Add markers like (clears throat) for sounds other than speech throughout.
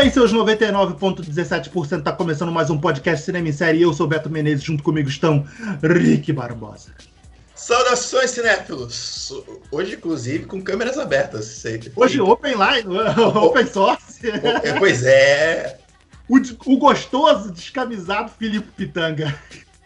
bem, seus 99,17% tá começando mais um podcast Cinema em Série. Eu sou Beto Menezes, junto comigo estão Rick Barbosa. Saudações, cinéfilos! Hoje, inclusive, com câmeras abertas. Sei. Hoje, open line, (laughs) open source. É, pois é. O, o gostoso, descamisado Filipe Pitanga.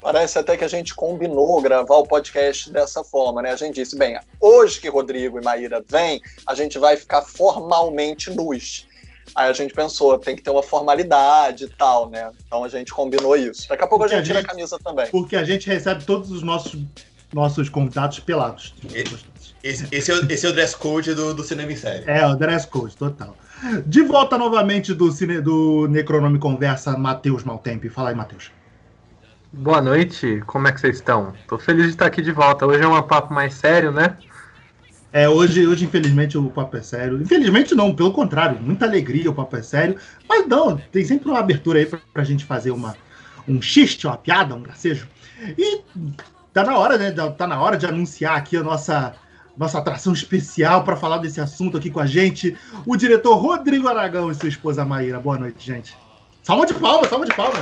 Parece até que a gente combinou gravar o podcast dessa forma, né? A gente disse, bem, hoje que Rodrigo e Maíra vêm, a gente vai ficar formalmente nus. Aí a gente pensou, tem que ter uma formalidade e tal, né? Então a gente combinou isso. Daqui a pouco porque a gente, a gente tira a camisa também. Porque a gente recebe todos os nossos nossos convidados pelados. Esse, esse, é, o, esse é o dress code do, do Cinema em Série. É, o dress code, total. De volta novamente do, cine, do Necronome Conversa, Matheus Maltempe. Fala aí, Matheus. Boa noite, como é que vocês estão? Tô feliz de estar aqui de volta. Hoje é um papo mais sério, né? É, hoje, hoje, infelizmente, o papo é sério. Infelizmente, não, pelo contrário, muita alegria, o papo é sério. Mas não, tem sempre uma abertura aí pra, pra gente fazer uma, um xiste, uma piada, um gracejo. E tá na hora, né? Tá na hora de anunciar aqui a nossa nossa atração especial para falar desse assunto aqui com a gente, o diretor Rodrigo Aragão e sua esposa Maíra. Boa noite, gente. Salva de palmas, salva de palmas.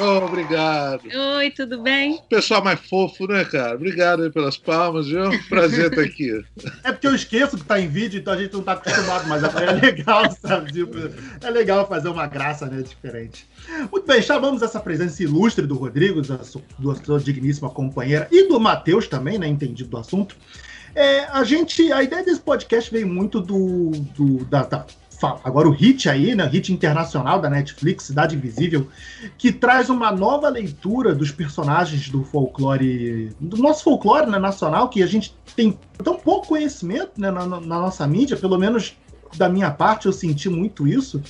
Oh, obrigado. Oi, tudo bem? Pessoal mais fofo, né, cara? Obrigado aí pelas palmas, viu? Prazer estar aqui. É porque eu esqueço que tá em vídeo, então a gente não tá acostumado, mas é legal, sabe? Tipo, é legal fazer uma graça, né, diferente. Muito bem, chamamos essa presença ilustre do Rodrigo, da sua, da sua digníssima companheira, e do Matheus também, né, entendido do assunto. É, a gente, a ideia desse podcast veio muito do, do da, da agora o hit aí, né, hit internacional da Netflix, Cidade Invisível, que traz uma nova leitura dos personagens do folclore, do nosso folclore né, nacional, que a gente tem tão pouco conhecimento né, na, na nossa mídia, pelo menos da minha parte eu senti muito isso.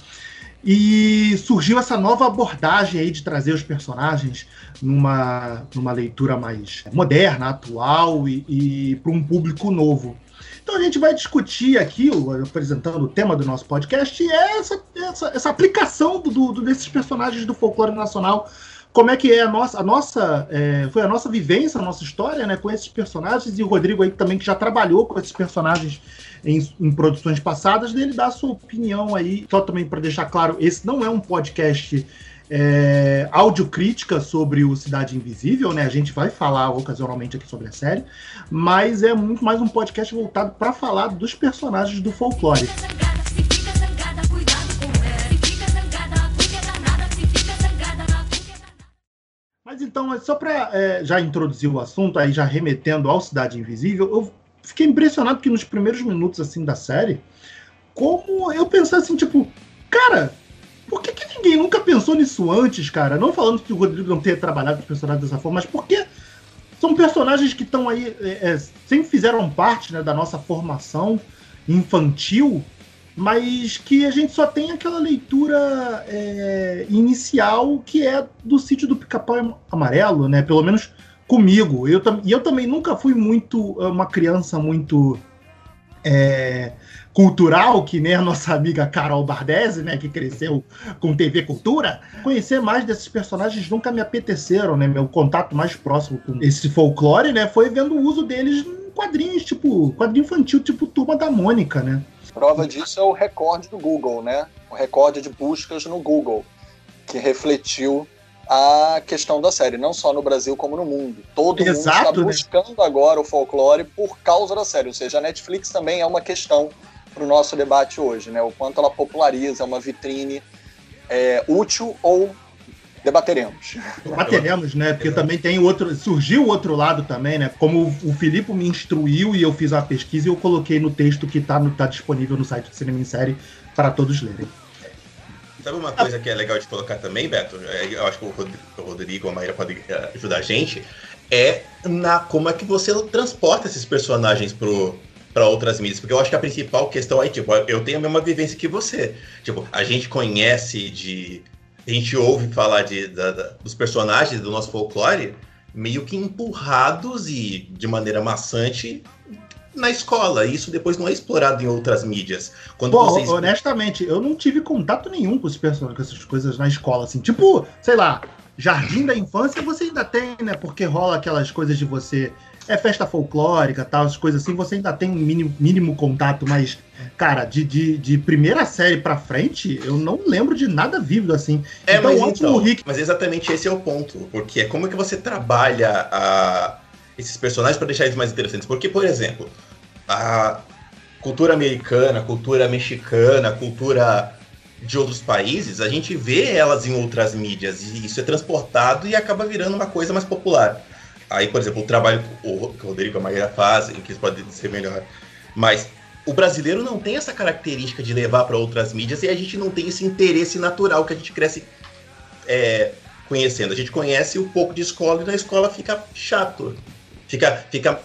E surgiu essa nova abordagem aí de trazer os personagens numa, numa leitura mais moderna, atual e, e para um público novo. Então a gente vai discutir aqui, apresentando o tema do nosso podcast, é essa, essa, essa aplicação do, do, desses personagens do folclore nacional. Como é que é a nossa, a nossa é, foi a nossa vivência, a nossa história, né, com esses personagens e o Rodrigo aí também que já trabalhou com esses personagens em, em produções passadas, dele dar a sua opinião aí, só também para deixar claro, esse não é um podcast é, audiocrítica sobre o Cidade Invisível, né? A gente vai falar ocasionalmente aqui sobre a série, mas é muito mais um podcast voltado para falar dos personagens do folclore. Mas então, só para é, já introduzir o assunto, aí já remetendo ao Cidade Invisível, eu fiquei impressionado que nos primeiros minutos assim da série, como eu pensei assim, tipo, cara, por que, que, ninguém nunca pensou nisso antes, cara? Não falando que o Rodrigo não tenha trabalhado com os personagens dessa forma, mas porque são personagens que estão aí, é, é, sempre fizeram parte né, da nossa formação infantil, mas que a gente só tem aquela leitura é, inicial que é do sítio do Pica-Pau Amarelo, né? Pelo menos comigo. Eu, e eu também nunca fui muito uma criança muito é, cultural, que nem a nossa amiga Carol Bardesi, né, que cresceu com TV Cultura, conhecer mais desses personagens nunca me apeteceram, né? Meu contato mais próximo com esse folclore, né, foi vendo o uso deles em quadrinhos, tipo, quadrinho infantil, tipo Turma da Mônica, né? Prova disso é o recorde do Google, né? O recorde de buscas no Google, que refletiu a questão da série, não só no Brasil como no mundo. Todo Exato, mundo está né? buscando né? agora o folclore por causa da série, ou seja, a Netflix também é uma questão para o nosso debate hoje, né? O quanto ela populariza uma vitrine é, útil ou debateremos. Debateremos, né? Porque também tem outro. Surgiu o outro lado também, né? Como o Filipe me instruiu e eu fiz uma pesquisa e eu coloquei no texto que está tá disponível no site do Cinema em Série para todos lerem. Sabe uma coisa que é legal de colocar também, Beto? É, eu acho que o Rodrigo, a Maíra pode é, ajudar a gente. É na como é que você transporta esses personagens pro, para outras mídias, porque eu acho que a principal questão é, tipo, eu tenho a mesma vivência que você. Tipo, a gente conhece de. A gente ouve falar de, da, da, dos personagens do nosso folclore meio que empurrados e de maneira maçante na escola. Isso depois não é explorado em outras mídias. Quando Bom, vocês... honestamente, eu não tive contato nenhum com, personagens, com essas coisas na escola, assim. Tipo, sei lá, jardim da infância você ainda tem, né? Porque rola aquelas coisas de você é festa folclórica, tal, as coisas assim, você ainda tem um mínimo, mínimo contato, mas, cara, de, de, de primeira série pra frente, eu não lembro de nada vívido assim. É, então, mas, então, Rick... mas exatamente esse é o ponto, porque é como é que você trabalha a, esses personagens para deixar eles mais interessantes. Porque, por exemplo, a cultura americana, cultura mexicana, cultura de outros países, a gente vê elas em outras mídias e isso é transportado e acaba virando uma coisa mais popular. Aí, por exemplo, o trabalho que o Rodrigo e Maria fazem, que isso pode ser melhor. Mas o brasileiro não tem essa característica de levar para outras mídias e a gente não tem esse interesse natural que a gente cresce é, conhecendo. A gente conhece um pouco de escola e na escola fica chato. Fica, fica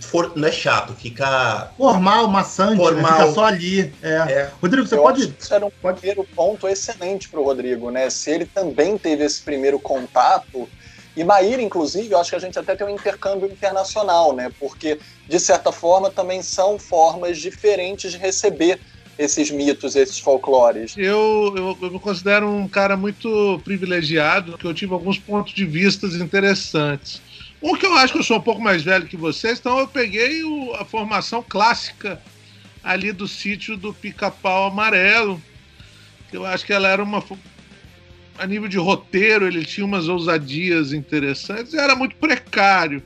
For, não é chato, fica. Formal, maçante, Formal. Né? fica só ali. É. É. Rodrigo, você Eu pode. Acho que isso era um pode... primeiro ponto excelente para o Rodrigo, né? Se ele também teve esse primeiro contato. E Maíra, inclusive, eu acho que a gente até tem um intercâmbio internacional, né? Porque, de certa forma, também são formas diferentes de receber esses mitos, esses folclores. Eu, eu, eu me considero um cara muito privilegiado, que eu tive alguns pontos de vista interessantes. Um que eu acho que eu sou um pouco mais velho que vocês, então eu peguei o, a formação clássica ali do sítio do Pica-Pau Amarelo. Eu acho que ela era uma. A nível de roteiro, ele tinha umas ousadias interessantes era muito precário.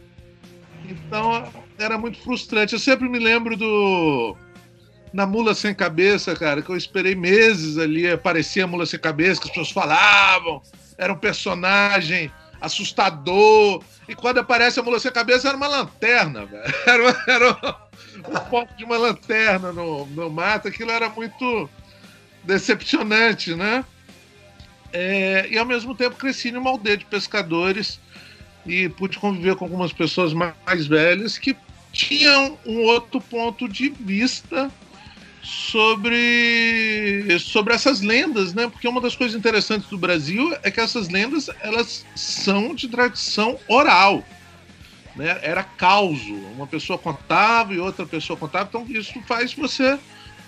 Então era muito frustrante. Eu sempre me lembro do. Na Mula Sem Cabeça, cara, que eu esperei meses ali, aparecia a Mula Sem Cabeça, que as pessoas falavam, era um personagem assustador. E quando aparece a mula sem cabeça, era uma lanterna, velho. (laughs) Era, era um foco de uma lanterna no, no mato. Aquilo era muito decepcionante, né? É, e ao mesmo tempo cresci numa aldeia de pescadores e pude conviver com algumas pessoas mais velhas que tinham um outro ponto de vista sobre, sobre essas lendas, né? Porque uma das coisas interessantes do Brasil é que essas lendas elas são de tradição oral. Né? Era causo. Uma pessoa contava e outra pessoa contava. Então isso faz você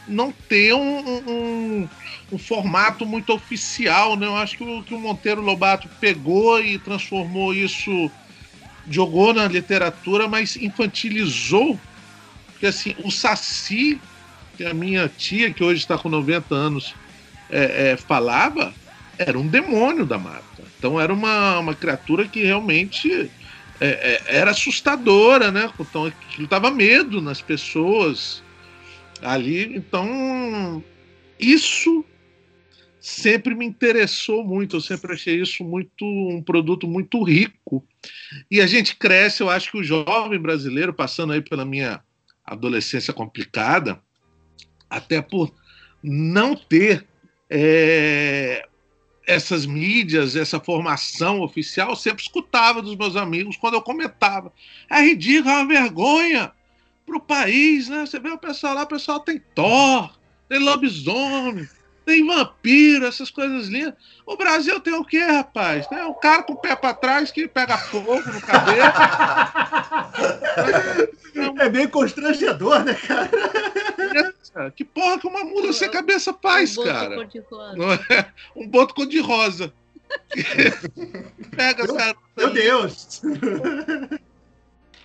não ter um, um, um formato muito oficial. Né? Eu acho que o, que o Monteiro Lobato pegou e transformou isso, jogou na literatura, mas infantilizou. Porque assim, o Saci que a minha tia, que hoje está com 90 anos, é, é, falava, era um demônio da mata. Então era uma, uma criatura que realmente é, é era assustadora, né? Então aquilo dava medo nas pessoas ali. Então isso sempre me interessou muito, eu sempre achei isso muito um produto muito rico. E a gente cresce, eu acho que o jovem brasileiro, passando aí pela minha adolescência complicada, até por não ter é, essas mídias, essa formação oficial, sempre escutava dos meus amigos quando eu comentava. É ridículo, é uma vergonha para o país, né? Você vê o pessoal lá, o pessoal tem Thor, tem lobisomem, tem vampiro, essas coisas lindas. O Brasil tem o quê, rapaz? Tem um cara com o pé para trás que pega fogo no cabelo. (laughs) é bem constrangedor, né, cara? Que porra que uma mula sem cabeça faz, um cara? Cor de rosa. Não é? Um boto cor de rosa. (laughs) Pega, meu, cara. Meu Deus! (laughs)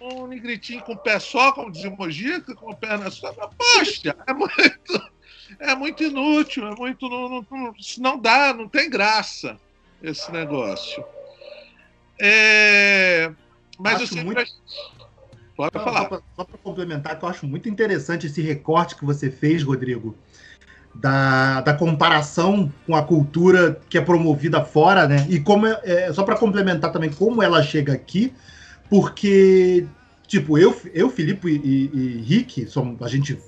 Um negritinho com o pé só, como diz o Mojica, com a perna só. Poxa, é muito é muito inútil, é muito. Não, não, não dá, não tem graça esse negócio. É, mas acho eu sempre. Muito... Pode não, falar. Só para complementar, que eu acho muito interessante esse recorte que você fez, Rodrigo, da, da comparação com a cultura que é promovida fora, né? E como é, é só para complementar também como ela chega aqui, porque tipo eu, eu Filipe e, e, e Rick, somos, a gente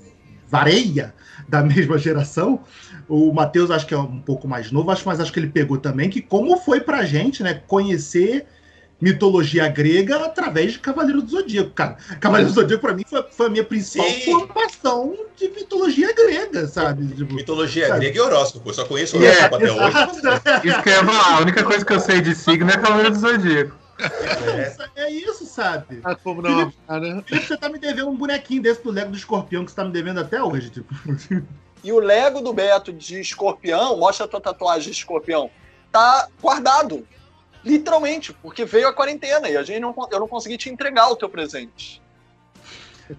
vareia da (laughs) mesma geração. O Matheus acho que é um pouco mais novo, acho, mas acho que ele pegou também que como foi pra gente, né, conhecer mitologia grega através de Cavaleiro do Zodíaco, cara. Cavaleiro do Zodíaco para mim foi, foi, a minha principal Sim. formação de mitologia grega, sabe? Tipo, mitologia sabe? grega e horóscopo, eu só conheço horóscopo é, até exato. hoje. Isso que eu ia falar, a única coisa que eu sei de signo é Cavaleiro do Zodíaco. É, é isso, sabe? Ah, como não, Felipe, Felipe, você tá me devendo um bonequinho desse do Lego do Escorpião que você tá me devendo até hoje, tipo. E o Lego do Beto de escorpião, mostra a tua tatuagem de escorpião, tá guardado. Literalmente, porque veio a quarentena e a gente não, eu não consegui te entregar o teu presente.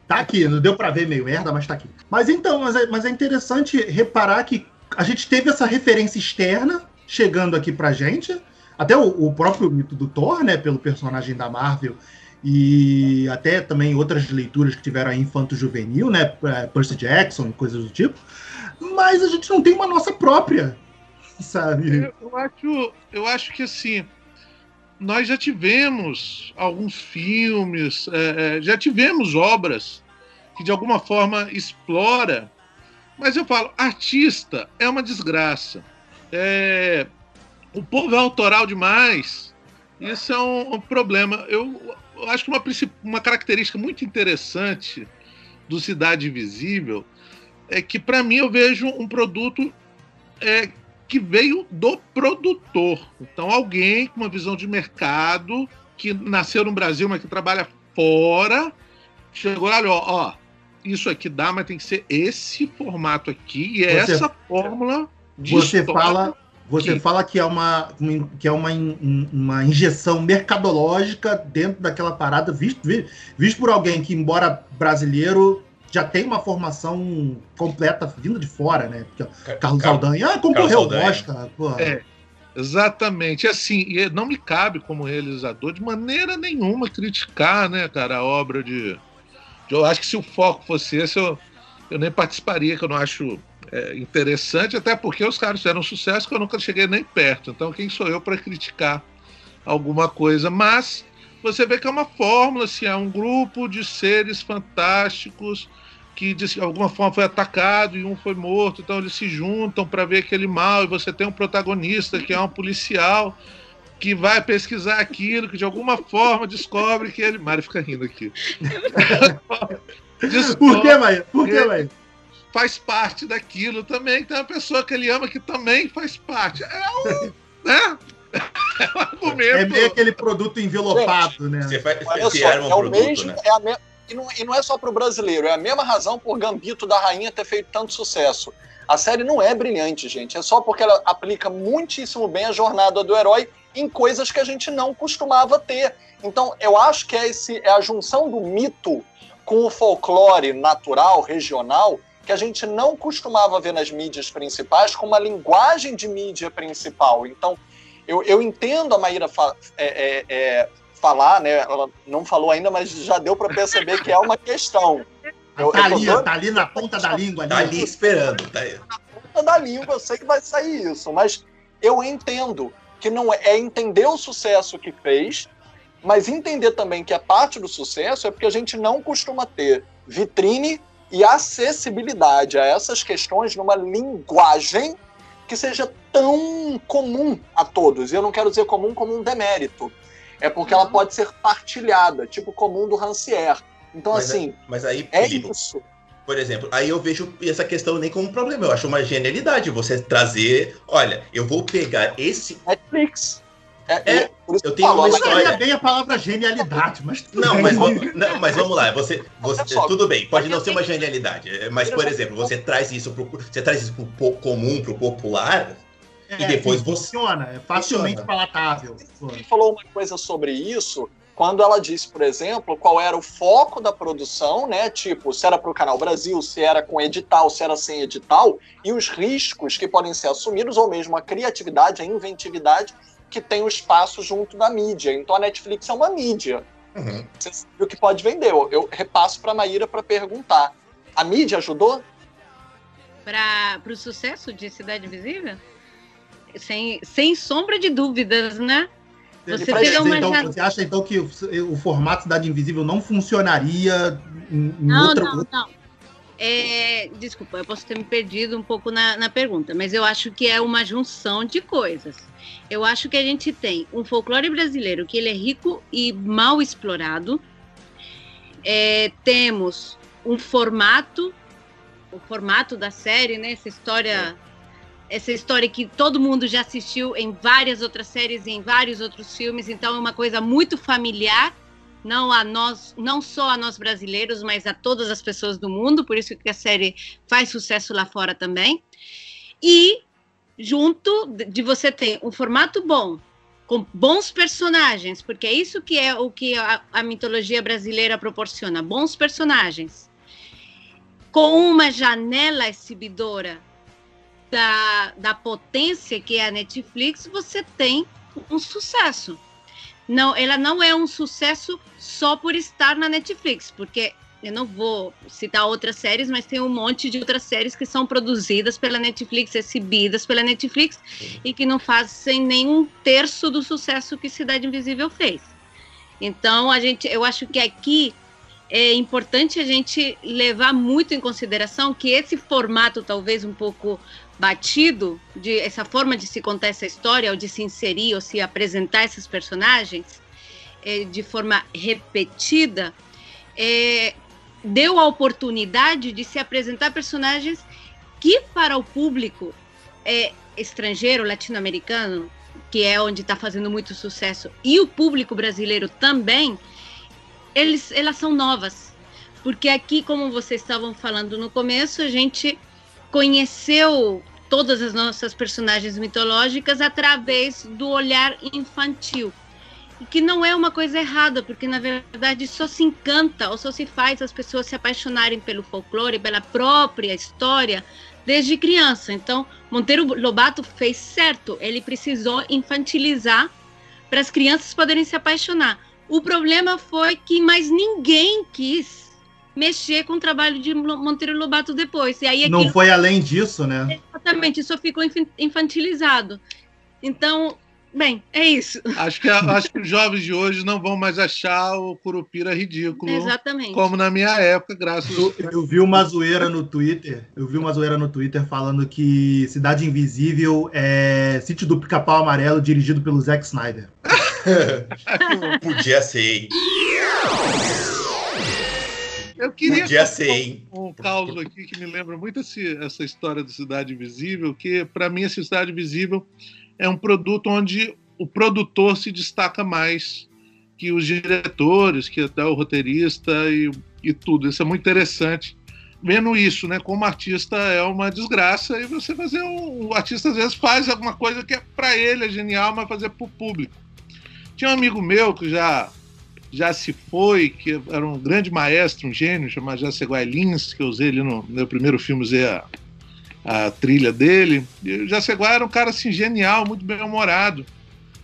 Tá aqui, não deu para ver meio merda, mas tá aqui. Mas então, mas é, mas é interessante reparar que a gente teve essa referência externa chegando aqui pra gente. Até o, o próprio mito do Thor, né? Pelo personagem da Marvel. E até também outras leituras que tiveram aí infanto-juvenil, né? Percy Jackson e coisas do tipo. Mas a gente não tem uma nossa própria, sabe? Eu, eu acho, eu acho que assim nós já tivemos alguns filmes, é, é, já tivemos obras que de alguma forma explora, mas eu falo, artista é uma desgraça. É, o povo é autoral demais. Isso é um, um problema. Eu, eu, acho que uma, uma característica muito interessante do Cidade Invisível é que, para mim, eu vejo um produto é, que veio do produtor. Então, alguém com uma visão de mercado, que nasceu no Brasil, mas que trabalha fora, chegou lá, ó, ó, isso aqui dá, mas tem que ser esse formato aqui e é você, essa fórmula de Você fala você que... fala que é uma, que é uma, uma injeção mercadológica dentro daquela parada, visto, visto por alguém que, embora brasileiro, já tem uma formação completa vindo de fora, né? Porque Carlos Car Aldanha ah, concorreu ao Oscar. É, exatamente. Assim, e não me cabe como realizador de maneira nenhuma criticar, né, cara, a obra de, de. Eu acho que se o foco fosse esse, eu, eu nem participaria, que eu não acho é, interessante, até porque os caras fizeram um sucesso que eu nunca cheguei nem perto. Então, quem sou eu para criticar alguma coisa? Mas você vê que é uma fórmula, assim, é um grupo de seres fantásticos que de alguma forma foi atacado e um foi morto, então eles se juntam para ver aquele mal e você tem um protagonista que é um policial que vai pesquisar aquilo, que de alguma forma descobre que ele. Mário fica rindo aqui. (laughs) Por que, Maia? Por que, Maia? Faz parte daquilo também. Tem uma pessoa que ele ama que também faz parte. É um. né? É um argumento. É meio aquele produto envelopado, Gente, né? Você faz, Olha só, é, um o produto, mesmo, né? é a me... e, não, e não é só para o brasileiro, é a mesma razão por Gambito da Rainha ter feito tanto sucesso. A série não é brilhante, gente. É só porque ela aplica muitíssimo bem a jornada do herói em coisas que a gente não costumava ter. Então, eu acho que é, esse, é a junção do mito com o folclore natural, regional, que a gente não costumava ver nas mídias principais com uma linguagem de mídia principal. Então, eu, eu entendo a Maíra fa é, é, é, falar, né? Ela não falou ainda, mas já deu para perceber que é uma questão. Eu, tá, ali, tá ali na ponta da língua. Tá ali esperando. Tá aí. Na ponta da língua, eu sei que vai sair isso, mas eu entendo que não é, é entender o sucesso que fez, mas entender também que a parte do sucesso é porque a gente não costuma ter vitrine e acessibilidade a essas questões numa linguagem que seja tão comum a todos. E eu não quero dizer comum como um demérito. É porque ela uhum. pode ser partilhada, tipo comum do Rancière. Então, mas, assim, mas aí, é isso. Por exemplo, aí eu vejo essa questão nem como um problema. Eu acho uma genialidade você trazer. Olha, eu vou pegar esse. Netflix. É, é eu tenho uma história. bem a palavra genialidade, mas não, mas, não, mas vamos lá. Você, você tudo bem, pode não ser uma genialidade, mas por exemplo, você traz isso pro, você traz isso pro comum, pro popular, é, e depois você funciona, é facilmente funciona. palatável. Você falou uma coisa sobre isso quando ela disse, por exemplo, qual era o foco da produção, né? Tipo, se era para o Canal Brasil, se era com edital, se era sem edital, e os riscos que podem ser assumidos, ou mesmo a criatividade, a inventividade que tem o espaço junto da mídia. Então a Netflix é uma mídia. Uhum. Você sabe o que pode vender. Eu, eu repasso para a Maíra para perguntar. A mídia ajudou? Para o sucesso de Cidade Invisível? Sem, sem sombra de dúvidas, né? Você, uma... então, você acha então que o, o, formato Cidade Invisível não funcionaria em, em não, outra... Não, não, é, desculpa, eu posso ter me perdido um pouco na, na pergunta, mas eu acho que é uma junção de coisas. Eu acho que a gente tem um folclore brasileiro que ele é rico e mal explorado. É, temos um formato, o formato da série, né? Essa história, essa história que todo mundo já assistiu em várias outras séries, em vários outros filmes. Então é uma coisa muito familiar não a nós, não só a nós brasileiros, mas a todas as pessoas do mundo, por isso que a série faz sucesso lá fora também. E junto de você ter um formato bom, com bons personagens, porque é isso que é o que a, a mitologia brasileira proporciona, bons personagens, com uma janela exibidora da, da potência que é a Netflix, você tem um sucesso. Não, ela não é um sucesso só por estar na Netflix, porque eu não vou citar outras séries, mas tem um monte de outras séries que são produzidas pela Netflix, exibidas pela Netflix e que não fazem nenhum terço do sucesso que Cidade Invisível fez. Então, a gente, eu acho que aqui é importante a gente levar muito em consideração que esse formato talvez um pouco batido, de essa forma de se contar essa história, ou de se inserir, ou se apresentar esses personagens é, de forma repetida, é, deu a oportunidade de se apresentar personagens que para o público é, estrangeiro, latino-americano, que é onde está fazendo muito sucesso, e o público brasileiro também, eles, elas são novas. Porque aqui, como vocês estavam falando no começo, a gente conheceu todas as nossas personagens mitológicas através do olhar infantil que não é uma coisa errada, porque na verdade só se encanta ou só se faz as pessoas se apaixonarem pelo folclore, pela própria história desde criança. Então, Monteiro Lobato fez certo, ele precisou infantilizar para as crianças poderem se apaixonar. O problema foi que mais ninguém quis mexer com o trabalho de Monteiro Lobato depois. E aí. Não foi além disso, né? Exatamente, isso ficou infantilizado. Então, Bem, é isso. Acho que, acho que os jovens de hoje não vão mais achar o Curupira ridículo. Exatamente. Como na minha época, graças eu, eu vi uma zoeira no Twitter. Eu vi uma zoeira no Twitter falando que Cidade Invisível é Sítio do Pica-Pau Amarelo dirigido pelo Zack Snyder. (laughs) Podia ser, hein? Eu queria Podia ser, hein? um, um caos aqui que me lembra muito esse, essa história da Cidade Invisível, que para mim a Cidade Invisível é um produto onde o produtor se destaca mais que os diretores, que até o roteirista e, e tudo. Isso é muito interessante. Vendo isso, né? Como artista é uma desgraça e você fazer um, o artista às vezes faz alguma coisa que é para ele é genial, mas fazer para o público. Tinha um amigo meu que já já se foi, que era um grande maestro, um gênio, chamado Jaceguai Lins, que eu usei ele no meu primeiro filme, usei a, a trilha dele. E o Jaceguá era um cara assim genial, muito bem-humorado.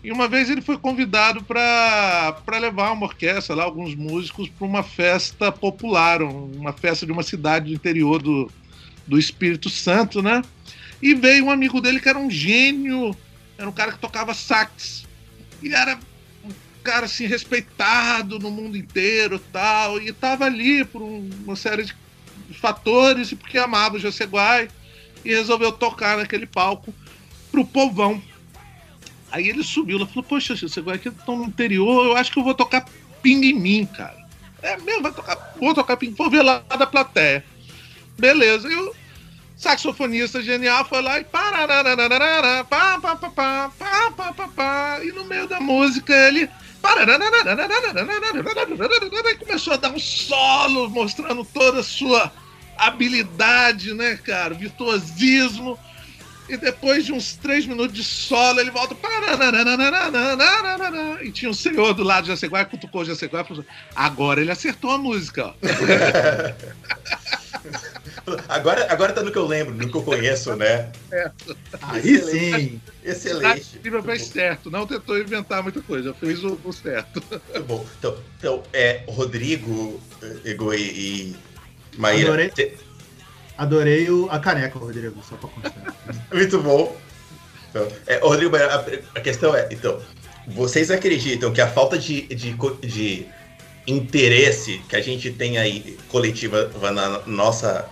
E uma vez ele foi convidado para levar uma orquestra, lá, alguns músicos, para uma festa popular, uma festa de uma cidade do interior do, do Espírito Santo, né? E veio um amigo dele que era um gênio, era um cara que tocava sax. E era um cara assim respeitado no mundo inteiro tal. E estava ali por um, uma série de fatores e porque amava o Jaceguai e resolveu tocar naquele palco pro povão. Aí ele subiu e falou: Poxa, você vai aqui tão no interior, eu acho que eu vou tocar Ping em mim, cara. É mesmo, vai tocar, vou tocar Ping, vou ver lá da plateia. Beleza, e o saxofonista genial foi lá e pá, pá, pá, pá, pá, pá, pá, pá, e no meio da música ele e começou a dar um solo mostrando toda a sua habilidade, né, cara? Virtuosismo. E depois de uns três minutos de solo, ele volta. E tinha um senhor do lado de Jaceguai, cutucou o Jaceguai e falou: Agora ele acertou a música, agora, agora tá no que eu lembro, no que eu conheço, né? É. Aí sim. Excelente. Ele fez certo, não tentou inventar muita coisa, fez o, o certo. Muito bom. Então, então é, Rodrigo, e Maíra. Adorei, adorei o, a caneca, Rodrigo, só pra constar. (laughs) Muito bom. Então, é, Rodrigo, a, a, questão é, então, vocês acreditam que a falta de, de, de interesse que a gente tem aí coletiva na nossa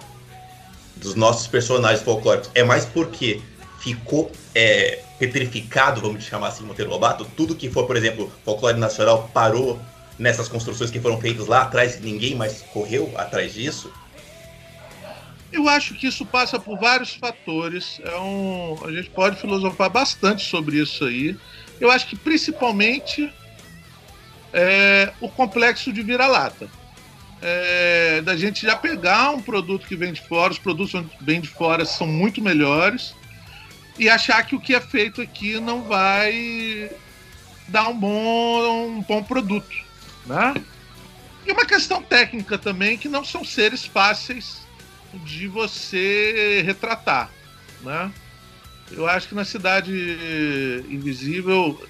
dos nossos personagens folclóricos é mais porque ficou é, petrificado, vamos chamar assim, Monteiro Lobato? Tudo que for, por exemplo, folclore nacional parou nessas construções que foram feitas lá atrás, ninguém mais correu atrás disso? Eu acho que isso passa por vários fatores. É um, a gente pode filosofar bastante sobre isso aí. Eu acho que principalmente é, o complexo de vira-lata. É, da gente já pegar um produto que vem de fora, os produtos que vêm de fora são muito melhores, e achar que o que é feito aqui não vai dar um bom, um bom produto. Né? E uma questão técnica também, que não são seres fáceis de você retratar. Né? Eu acho que na Cidade Invisível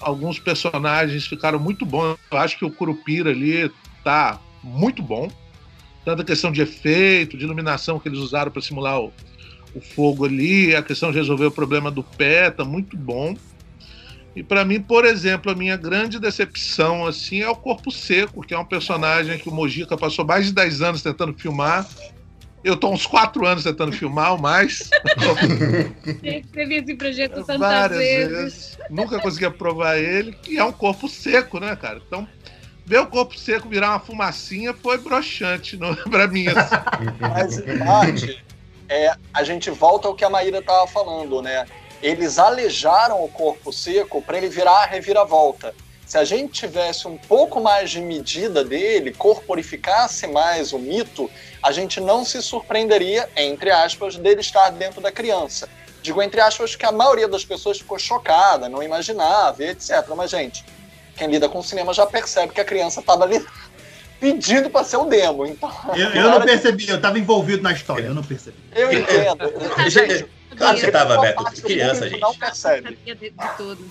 alguns personagens ficaram muito bons. Eu acho que o Curupira ali tá muito bom. Tanto a questão de efeito, de iluminação que eles usaram para simular o, o fogo ali, a questão de resolver o problema do pé, tá muito bom. E para mim, por exemplo, a minha grande decepção assim é o Corpo Seco, que é um personagem que o Mojica passou mais de 10 anos tentando filmar. Eu tô uns 4 anos tentando filmar ou mais. Teve esse projeto (laughs) tantas Várias vezes. vezes. Nunca consegui aprovar ele. E é um corpo seco, né, cara? Então, ver o corpo seco virar uma fumacinha foi broxante no, (laughs) pra mim. assim. Mas, em parte, é, a gente volta ao que a Maíra estava falando, né? Eles alejaram o corpo seco para ele virar a reviravolta. Se a gente tivesse um pouco mais de medida dele, corporificasse mais o mito, a gente não se surpreenderia, entre aspas, dele estar dentro da criança. Digo entre aspas que a maioria das pessoas ficou chocada, não imaginava, etc. Mas, gente, quem lida com cinema já percebe que a criança estava ali (laughs) pedindo para ser o demo. Então, Eu, eu não percebi, eu tava envolvido na história, eu não percebi. eu entendo. Gente, Claro que você tava, Beto. Criança, gente. Não percebe. Sabia de, de tudo.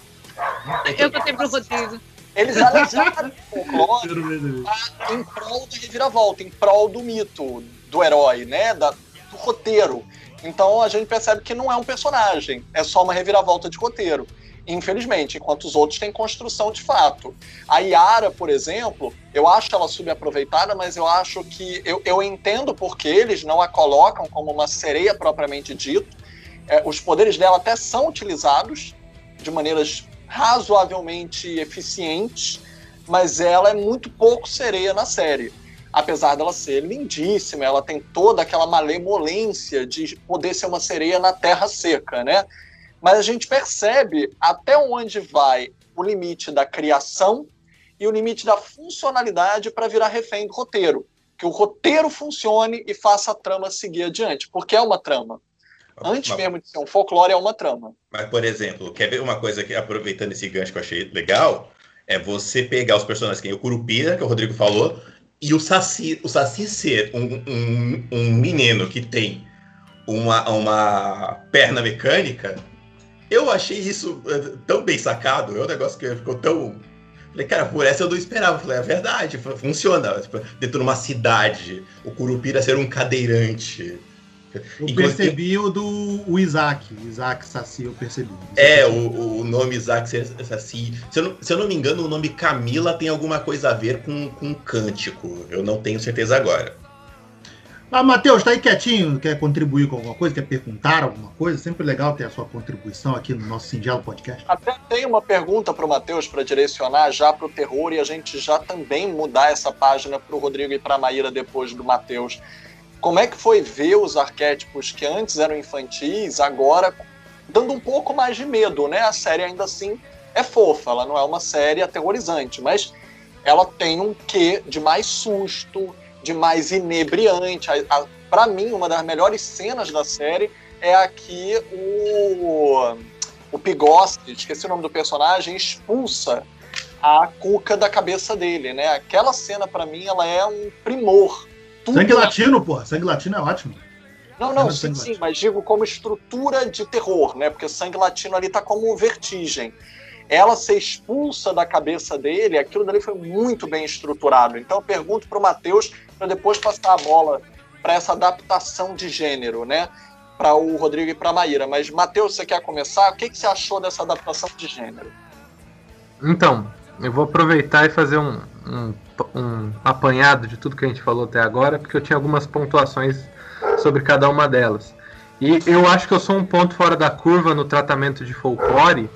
Eu contei pro Rodrigo. Eles alejaram o folclore em prol da reviravolta, em prol do mito, do herói, né? Da, do roteiro. Então a gente percebe que não é um personagem, é só uma reviravolta de roteiro. Infelizmente, enquanto os outros têm construção de fato. A Yara, por exemplo, eu acho ela subaproveitada, mas eu acho que. Eu, eu entendo porque eles não a colocam como uma sereia propriamente dito. É, os poderes dela até são utilizados de maneiras razoavelmente eficientes, mas ela é muito pouco sereia na série. Apesar dela ser lindíssima, ela tem toda aquela malemolência de poder ser uma sereia na terra seca, né? Mas a gente percebe até onde vai o limite da criação e o limite da funcionalidade para virar refém do roteiro. Que o roteiro funcione e faça a trama seguir adiante, porque é uma trama. Antes mesmo de ser um folclore, é uma trama. Mas, por exemplo, quer ver uma coisa que, aproveitando esse gancho que eu achei legal, é você pegar os personagens que o Curupira, que o Rodrigo falou, e o Saci, o Saci ser um, um, um menino que tem uma, uma perna mecânica, eu achei isso eh, tão bem sacado, é um negócio que ficou tão... Falei, cara, por essa eu não esperava. Falei, é verdade, fu- funciona. Tipo, dentro de uma cidade, o Curupira ser um cadeirante. Eu percebi o do o Isaac, Isaac Saci, eu percebi. É, o, o nome Isaac Saci. Se eu, não, se eu não me engano, o nome Camila tem alguma coisa a ver com, com cântico. Eu não tenho certeza agora. Ah, Matheus, tá aí quietinho? Quer contribuir com alguma coisa? Quer perguntar alguma coisa? Sempre legal ter a sua contribuição aqui no nosso singelo podcast. Até tem uma pergunta para o Matheus para direcionar já para o terror e a gente já também mudar essa página para o Rodrigo e para a Maíra depois do Matheus. Como é que foi ver os arquétipos que antes eram infantis, agora dando um pouco mais de medo, né? A série ainda assim é fofa, ela não é uma série aterrorizante, mas ela tem um quê de mais susto, de mais inebriante. Para mim, uma das melhores cenas da série é aqui o o Pigossi, esqueci o nome do personagem, expulsa a cuca da cabeça dele, né? Aquela cena, pra mim, ela é um primor. Tudo Sangue latino, pô. Sangue latino é ótimo. Não, não, sim, sim, latino. mas digo como estrutura de terror, né? Porque sangue latino ali tá como vertigem. Ela ser expulsa da cabeça dele, aquilo dali foi muito bem estruturado. Então eu pergunto pro Matheus para depois passar a bola para essa adaptação de gênero, né? Para o Rodrigo e para a Maíra. Mas Matheus, você quer começar? O que, que você achou dessa adaptação de gênero? Então, eu vou aproveitar e fazer um, um, um apanhado de tudo que a gente falou até agora, porque eu tinha algumas pontuações sobre cada uma delas. E eu acho que eu sou um ponto fora da curva no tratamento de folclore,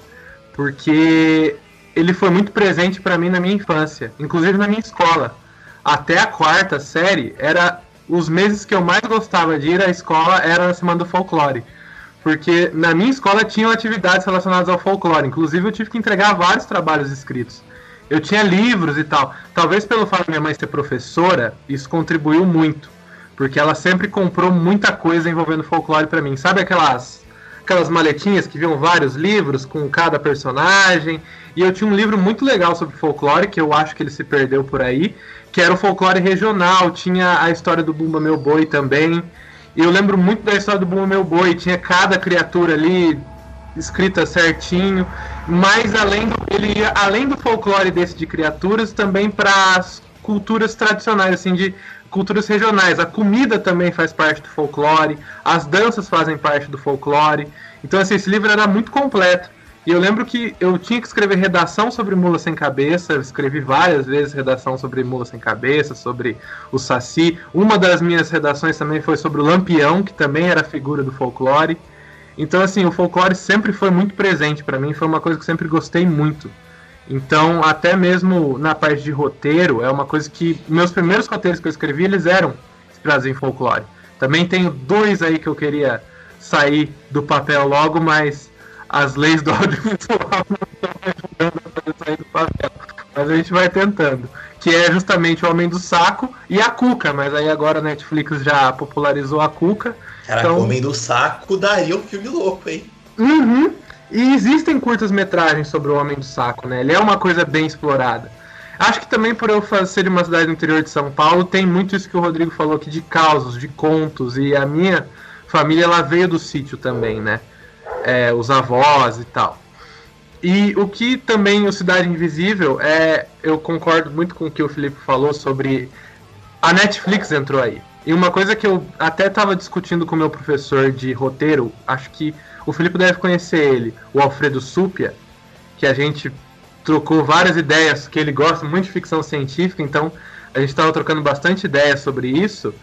porque ele foi muito presente para mim na minha infância, inclusive na minha escola. Até a quarta série, era os meses que eu mais gostava de ir à escola era na semana do folclore. Porque na minha escola tinham atividades relacionadas ao folclore. Inclusive eu tive que entregar vários trabalhos escritos. Eu tinha livros e tal. Talvez pelo fato de minha mãe ser professora, isso contribuiu muito. Porque ela sempre comprou muita coisa envolvendo folclore para mim. Sabe aquelas aquelas maletinhas que vinham vários livros com cada personagem. E eu tinha um livro muito legal sobre folclore, que eu acho que ele se perdeu por aí, que era o folclore regional, tinha a história do Bumba Meu Boi também. E eu lembro muito da história do Bumba Meu Boi, tinha cada criatura ali escrita certinho, mas além do, ele ia além do folclore desse de criaturas, também para as culturas tradicionais, assim, de culturas regionais. A comida também faz parte do folclore, as danças fazem parte do folclore. Então, assim, esse livro era muito completo. E eu lembro que eu tinha que escrever redação sobre Mula Sem Cabeça, eu escrevi várias vezes redação sobre Mula Sem Cabeça, sobre o Saci. Uma das minhas redações também foi sobre o Lampião, que também era figura do folclore. Então, assim, o folclore sempre foi muito presente para mim, foi uma coisa que eu sempre gostei muito. Então, até mesmo na parte de roteiro, é uma coisa que meus primeiros roteiros que eu escrevi, eles eram inspirados em folclore. Também tenho dois aí que eu queria sair do papel logo, mas as leis do (laughs) audiovisual não estão ajudando a fazer sair do papel. Mas a gente vai tentando. Que é justamente o Homem do Saco e a Cuca, mas aí agora a Netflix já popularizou a Cuca. Caraca, então... o Homem do Saco daria um filme louco, hein? Uhum. E existem curtas-metragens sobre o Homem do Saco, né? Ele é uma coisa bem explorada. Acho que também por eu ser de uma cidade do interior de São Paulo, tem muito isso que o Rodrigo falou aqui de causos, de contos, e a minha família ela veio do sítio também, né? é, os avós e tal. E o que também o Cidade Invisível é, eu concordo muito com o que o Felipe falou sobre a Netflix entrou aí. E uma coisa que eu até estava discutindo com o meu professor de roteiro, acho que o Felipe deve conhecer ele, o Alfredo Supia, que a gente trocou várias ideias, que ele gosta muito de ficção científica, então a gente estava trocando bastante ideias sobre isso.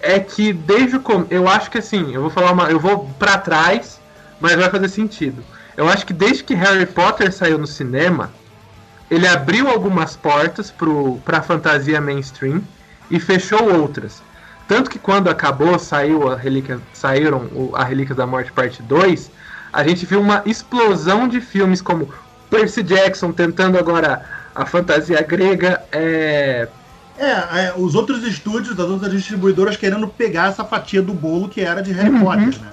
É que desde o com... eu acho que assim, eu vou falar uma, eu vou para trás mas vai fazer sentido. Eu acho que desde que Harry Potter saiu no cinema, ele abriu algumas portas para a fantasia mainstream e fechou outras. Tanto que quando acabou, saiu a Relíquia, saíram o, a Relíquias da Morte Parte 2, a gente viu uma explosão de filmes como Percy Jackson tentando agora a fantasia grega. É... É, é os outros estúdios, das outras distribuidoras querendo pegar essa fatia do bolo que era de Harry uhum. Potter, né?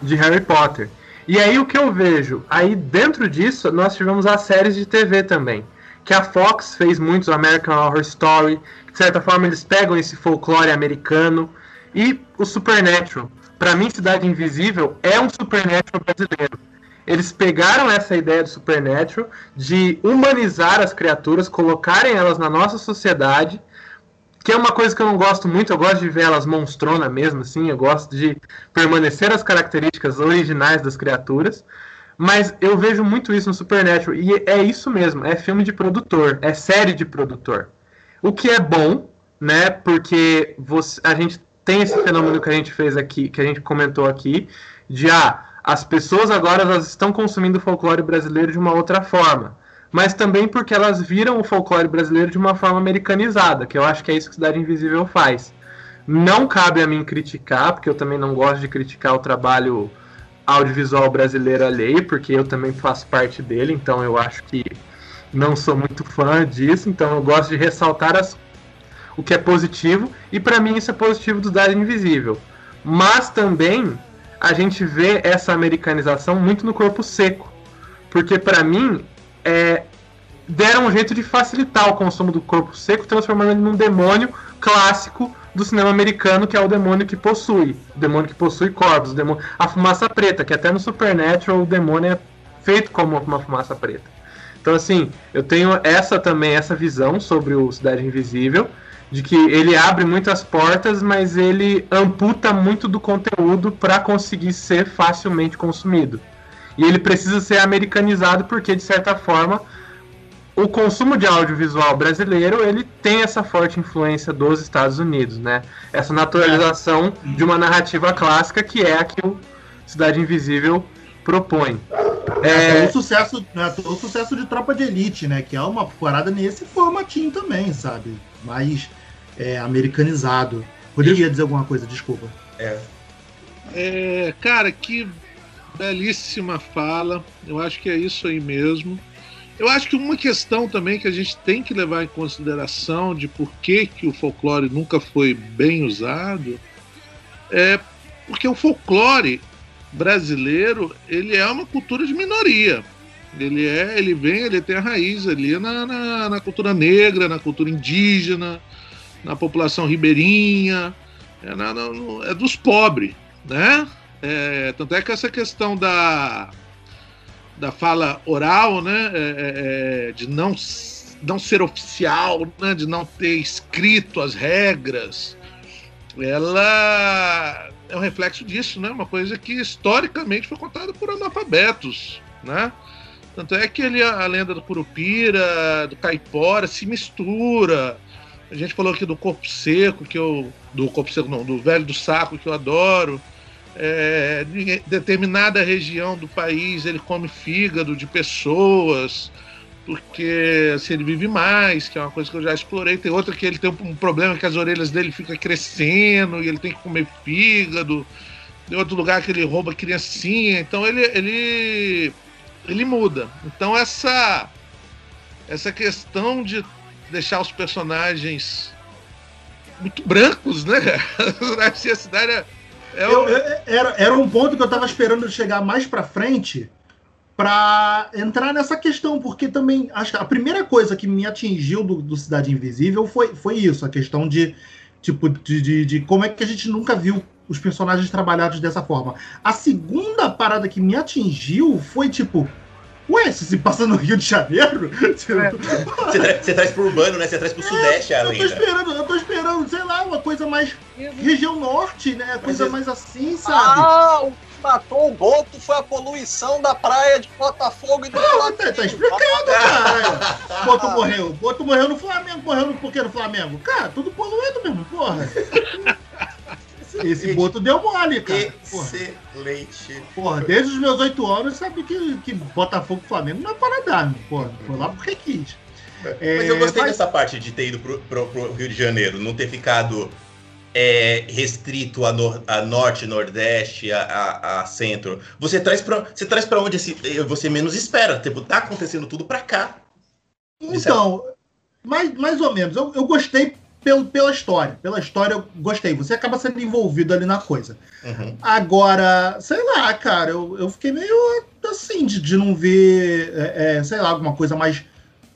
De Harry Potter. E aí o que eu vejo? Aí dentro disso nós tivemos as séries de TV também. Que a Fox fez muitos American Horror Story. De certa forma eles pegam esse folclore americano. E o Supernatural. Para mim, Cidade Invisível é um Supernatural brasileiro. Eles pegaram essa ideia do Supernatural de humanizar as criaturas, colocarem elas na nossa sociedade que é uma coisa que eu não gosto muito, eu gosto de ver elas monstrona mesmo, assim, eu gosto de permanecer as características originais das criaturas, mas eu vejo muito isso no Supernatural, e é isso mesmo, é filme de produtor, é série de produtor. O que é bom, né, porque você, a gente tem esse fenômeno que a gente fez aqui, que a gente comentou aqui, de, ah, as pessoas agora elas estão consumindo o folclore brasileiro de uma outra forma mas também porque elas viram o folclore brasileiro de uma forma americanizada, que eu acho que é isso que Cidade Invisível faz. Não cabe a mim criticar, porque eu também não gosto de criticar o trabalho audiovisual brasileiro alheio, porque eu também faço parte dele, então eu acho que não sou muito fã disso, então eu gosto de ressaltar as, o que é positivo, e para mim isso é positivo do Cidade Invisível. Mas também a gente vê essa americanização muito no corpo seco, porque para mim é, deram um jeito de facilitar o consumo do corpo seco, transformando ele num demônio clássico do cinema americano, que é o demônio que possui. O demônio que possui corpos. Demônio... A fumaça preta, que até no Supernatural o demônio é feito como uma fumaça preta. Então, assim, eu tenho essa também, essa visão sobre o Cidade Invisível, de que ele abre muitas portas, mas ele amputa muito do conteúdo para conseguir ser facilmente consumido. E ele precisa ser americanizado porque, de certa forma, o consumo de audiovisual brasileiro ele tem essa forte influência dos Estados Unidos, né? Essa naturalização é. de uma narrativa clássica que é a que o Cidade Invisível propõe. É, é o sucesso, né, o sucesso de Tropa de Elite, né? Que é uma parada nesse formatinho também, sabe? Mais é, americanizado. Poderia dizer alguma coisa, desculpa. É. é cara, que Belíssima fala. Eu acho que é isso aí mesmo. Eu acho que uma questão também que a gente tem que levar em consideração de por que, que o folclore nunca foi bem usado é porque o folclore brasileiro ele é uma cultura de minoria. Ele é, ele vem, ele tem a raiz ali na, na, na cultura negra, na cultura indígena, na população ribeirinha, é, na, no, é dos pobres, né? É, tanto é que essa questão da, da fala oral, né, é, é, é, de não, não ser oficial, né, de não ter escrito as regras, ela é um reflexo disso, né? Uma coisa que historicamente foi contada por analfabetos, né? Tanto é que ele, a lenda do Curupira, do Caipora, se mistura. A gente falou aqui do Corpo Seco, que eu. Do Corpo Seco, não, do Velho do Saco, que eu adoro. É, em determinada região do país ele come fígado de pessoas, porque assim, ele vive mais, que é uma coisa que eu já explorei. Tem outra que ele tem um problema que as orelhas dele ficam crescendo e ele tem que comer fígado. Tem outro lugar que ele rouba criancinha. Então ele, ele ele muda. Então essa essa questão de deixar os personagens muito brancos, né? (laughs) a cidade é, é eu, era, era um ponto que eu tava esperando chegar mais para frente para entrar nessa questão, porque também acho que a primeira coisa que me atingiu do, do Cidade Invisível foi, foi isso, a questão de tipo de, de, de como é que a gente nunca viu os personagens trabalhados dessa forma. A segunda parada que me atingiu foi tipo. Ué, você se passa no Rio de Janeiro? Você, é. você, tra você traz pro urbano, né? Você traz pro é, sudeste além. Eu tô esperando, eu tô esperando, sei lá, uma coisa mais região norte, né? Coisa mais assim, sabe? Ah, o que matou o Boto foi a poluição da praia de Botafogo e do ah, tá, tá explicado, cara. (laughs) Boto morreu. Boto morreu no Flamengo, morreu por que no Flamengo? Cara, tudo poluído mesmo, porra. (laughs) Esse boto deu mole, cara. Excelente. Porra, desde os meus oito anos, sabe que, que Botafogo e Flamengo não é para dar, porra. Foi lá porque quis. É, mas eu gostei mas... dessa parte de ter ido pro, pro, pro, Rio de Janeiro, não ter ficado é, restrito a, nor a norte, nordeste, a, a, a, centro. Você traz para você traz para onde esse, você menos espera. Tipo, tá acontecendo tudo para cá. Então, mais, mais ou menos. Eu, eu gostei pelo, pela história. Pela história eu gostei. Você acaba sendo envolvido ali na coisa. Uhum. Agora, sei lá, cara, eu, eu fiquei meio assim de, de não ver, é, é, sei lá, alguma coisa mais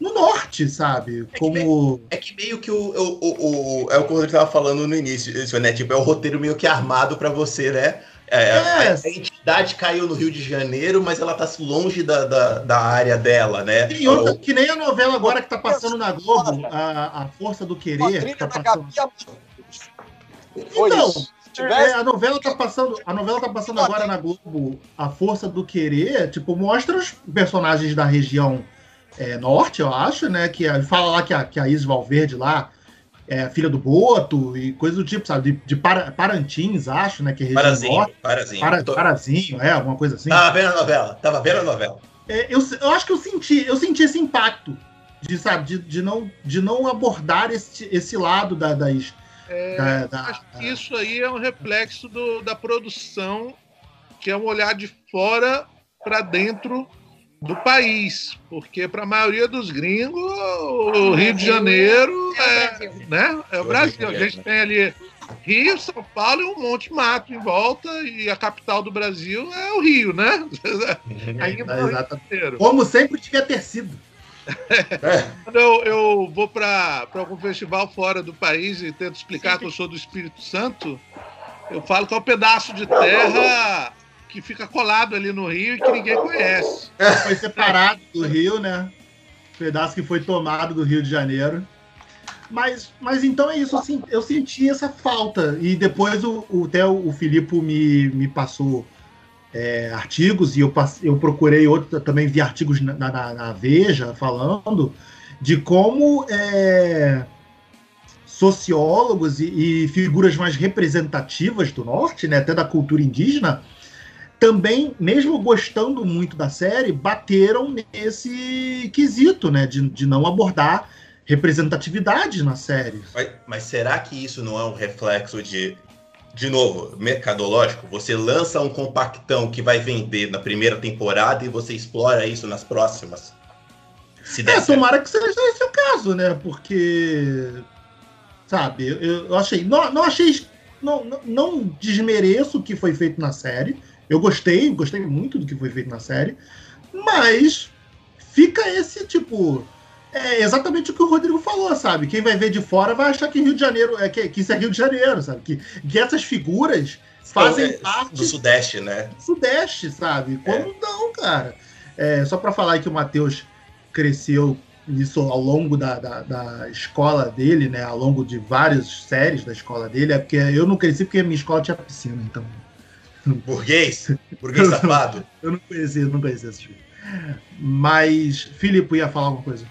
no norte, sabe? É Como. Que meio, é que meio que o, o, o, o é o que o Rodrigo tava falando no início, isso, né? Tipo, é o roteiro meio que armado para você, né? É, é. A, a, entidade caiu no Rio de Janeiro, mas ela tá longe da, da, da área dela, né? E outra, que nem a novela agora que tá passando na Globo, a, a Força do Querer. Que tá passando... Então, é, a novela tá passando, a novela tá passando agora na Globo, A Força do Querer, tipo, mostra os personagens da região é, norte, eu acho, né? Que fala lá que a, que a Isis Valverde lá é, filha do Boto e coisa do tipo, sabe? De, de para, Parantins, acho, né? Que é Parazinho, Parazinho. Para, Parazinho, é, alguma coisa assim. Tava vendo a novela, tava vendo a novela. É, eu, eu acho que eu senti, eu senti esse impacto de, sabe, de, de, não, de não abordar esse, esse lado da, das. É, da, da, acho que isso aí é um reflexo do, da produção, que é um olhar de fora para dentro do país, porque para a maioria dos gringos, o Rio de Janeiro é, é né? é o Brasil. A gente tem ali Rio, São Paulo e um monte de mato em volta, e a capital do Brasil é o Rio, né? (laughs) É, Como sempre tinha ter sido. (laughs) Quando eu, eu vou para algum festival fora do país e tento explicar que eu sou do Espírito Santo, eu falo que é um pedaço de terra que fica colado ali no Rio e que ninguém conhece. Foi separado do Rio, né? Pedaço que foi tomado do Rio de Janeiro. Mas, mas então é isso, assim, eu senti essa falta. E depois o, o, até o Filipe me, me passou é, artigos, e eu, eu procurei outro, também vi artigos na, na, na Veja falando de como é, sociólogos e, e, figuras mais representativas do norte, né, até da cultura indígena, também, mesmo gostando muito da série, bateram nesse quesito, né? De, de não abordar representatividade na série. Mas, mas, será que isso não é um reflexo de, de novo, mercadológico? Você lança um compactão que vai vender na primeira temporada e você explora isso nas próximas? Se der é, tomara que seja esse o caso, né? Porque, sabe, eu, eu achei. Não, não achei. Não, não desmereço o que foi feito na série Eu gostei, gostei muito do que foi feito na série, mas fica esse tipo. É exatamente o que o Rodrigo falou, sabe? Quem vai ver de fora vai achar que Rio de Janeiro é que, que isso é Rio de Janeiro, sabe? Que, que essas figuras fazem então, é, parte do Sudeste, né? Sudeste, sabe? Como é. não, cara? É, só para falar que o Matheus cresceu isso ao longo da, da, da, escola dele, né? Ao longo de várias séries da escola dele, é porque eu não cresci porque a minha escola tinha piscina, então. Burguês? Burguês (laughs) safado? eu não conhecia, não conhecia esse filme. Mas, Filipe ia falar alguma coisa?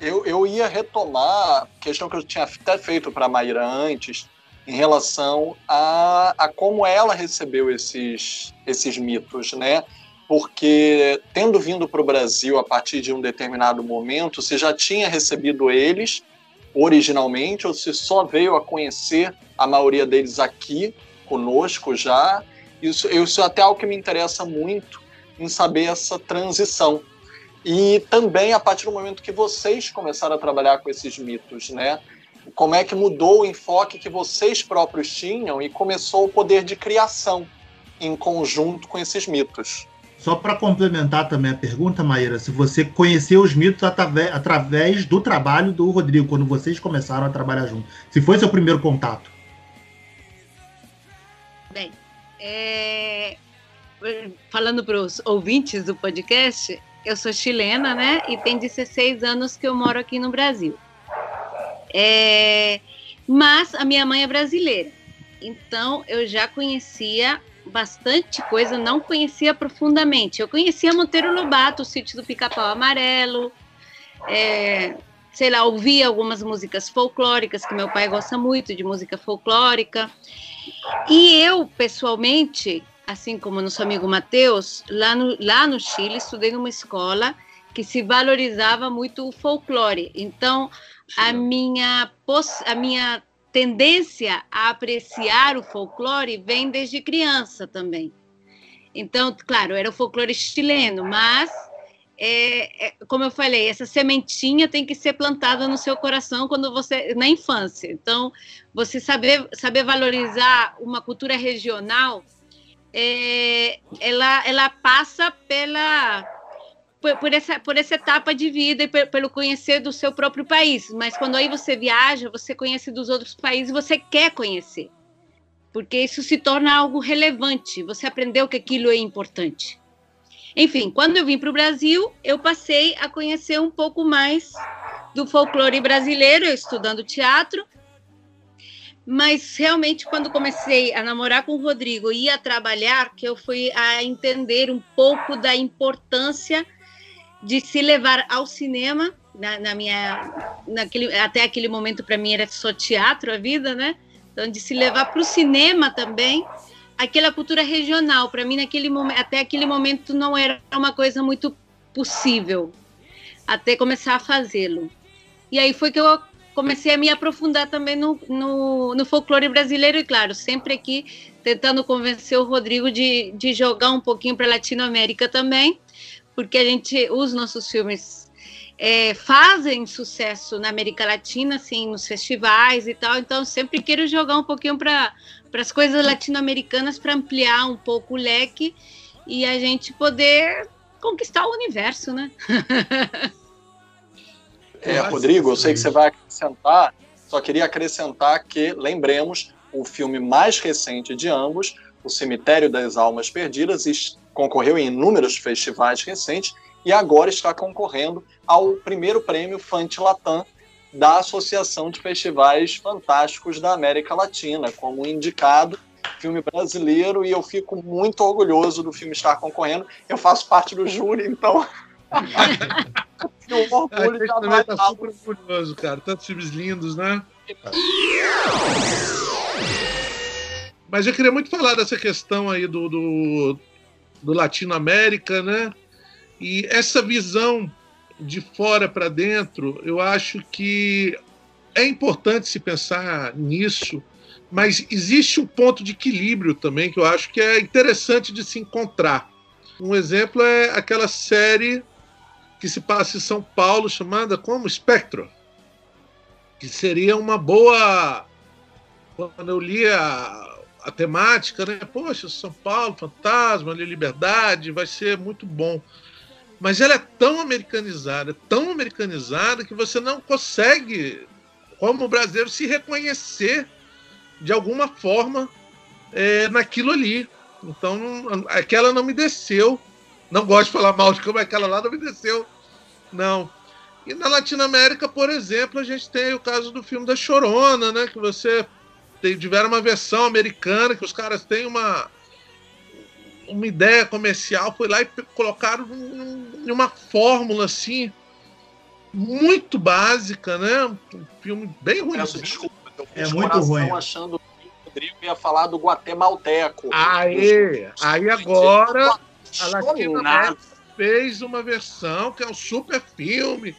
Eu, eu ia retomar a questão que eu tinha até feito para a Maíra antes, em relação a, a como ela recebeu esses, esses mitos, né? Porque, tendo vindo para o Brasil a partir de um determinado momento, você já tinha recebido eles originalmente, ou se só veio a conhecer a maioria deles aqui conosco já? Isso, isso é até algo que me interessa muito em saber essa transição. E também a partir do momento que vocês começaram a trabalhar com esses mitos, né? Como é que mudou o enfoque que vocês próprios tinham e começou o poder de criação em conjunto com esses mitos. Só para complementar também a pergunta, Maíra, se você conheceu os mitos através, através do trabalho do Rodrigo, quando vocês começaram a trabalhar junto. Se foi seu primeiro contato. Bem, é... falando para os ouvintes do podcast, eu sou chilena, né? E tem 16 anos que eu moro aqui no Brasil. É, mas a minha mãe é brasileira. Então eu já conhecia bastante coisa, não conhecia profundamente. Eu conhecia Monteiro Lobato, o sítio do Pica-Pau Amarelo, é, sei lá, ouvia algumas músicas folclóricas, que meu pai gosta muito de música folclórica. E eu, pessoalmente, assim como nosso amigo Matheus, lá no, lá no Chile, estudei numa escola que se valorizava muito o folclore. Então, a minha, a minha tendência a apreciar o folclore vem desde criança também. Então, claro, era o folclore chileno, mas, é, é, como eu falei, essa sementinha tem que ser plantada no seu coração quando você na infância. Então, você saber, saber valorizar uma cultura regional é, ela, ela passa pela por, por, essa, por essa etapa de vida e pelo conhecer do seu próprio país. Mas quando aí você viaja, você conhece dos outros países você quer conhecer. Porque isso se torna algo relevante. Você aprendeu que aquilo é importante. Enfim, quando eu vim para o Brasil, eu passei a conhecer um pouco mais do folclore brasileiro, estudando teatro, mas realmente, quando comecei a namorar com o Rodrigo e a trabalhar, que eu fui a entender um pouco da importância de se levar ao cinema. Na, na minha, naquele, até aquele momento, para mim, era só teatro a vida, né? Então, de se levar para o cinema também, aquela cultura regional. Para mim, naquele momento, até aquele momento, não era uma coisa muito possível, até começar a fazê-lo. E aí foi que eu comecei a me aprofundar também no, no, no, folclore brasileiro e, claro, sempre aqui tentando convencer o Rodrigo de, de jogar um pouquinho para Latinoamérica também, porque a gente, os nossos filmes é, fazem sucesso na América Latina, assim, nos festivais e tal, então sempre quero jogar um pouquinho para as coisas latino-americanas para ampliar um pouco o leque e a gente poder conquistar o universo, né? (laughs) É, Rodrigo, eu sei que você vai acrescentar, só queria acrescentar que, lembremos, o filme mais recente de ambos, O Cemitério das Almas Perdidas, concorreu em inúmeros festivais recentes e agora está concorrendo ao primeiro prêmio Fante Latam da Associação de Festivais Fantásticos da América Latina, como indicado filme brasileiro, e eu fico muito orgulhoso do filme estar concorrendo. Eu faço parte do júri, então (laughs) o orgulho gente também tá super orgulhoso, cara. Tantos filmes lindos, né? Mas eu queria muito falar dessa questão aí do, do, do Latino-América, né? E essa visão de fora para dentro, eu acho que é importante se pensar nisso, mas existe um ponto de equilíbrio também que eu acho que é interessante de se encontrar. Um exemplo é aquela série que se passa em São Paulo, chamada como Espectro, que seria uma boa. Quando eu li a, a temática, né? Poxa, São Paulo, fantasma, liberdade, vai ser muito bom. Mas ela é tão americanizada, tão americanizada, que você não consegue, como brasileiro, se reconhecer de alguma forma é, naquilo ali. Então, aquela não me desceu. Não gosto de falar mal de como aquela lá não me desceu. Não. E na Latinoamérica, por exemplo, a gente tem o caso do filme da Chorona, né? Que você tiveram uma versão americana que os caras têm uma uma ideia comercial, foi lá e colocaram em uma fórmula assim muito básica, né? Um filme bem ruim. Peço desculpa, eu é muito ruim. achando que o Rodrigo ia falar do Guatemalteco. Aí, aí agora a Latinoamérica fez uma versão que é um super filme.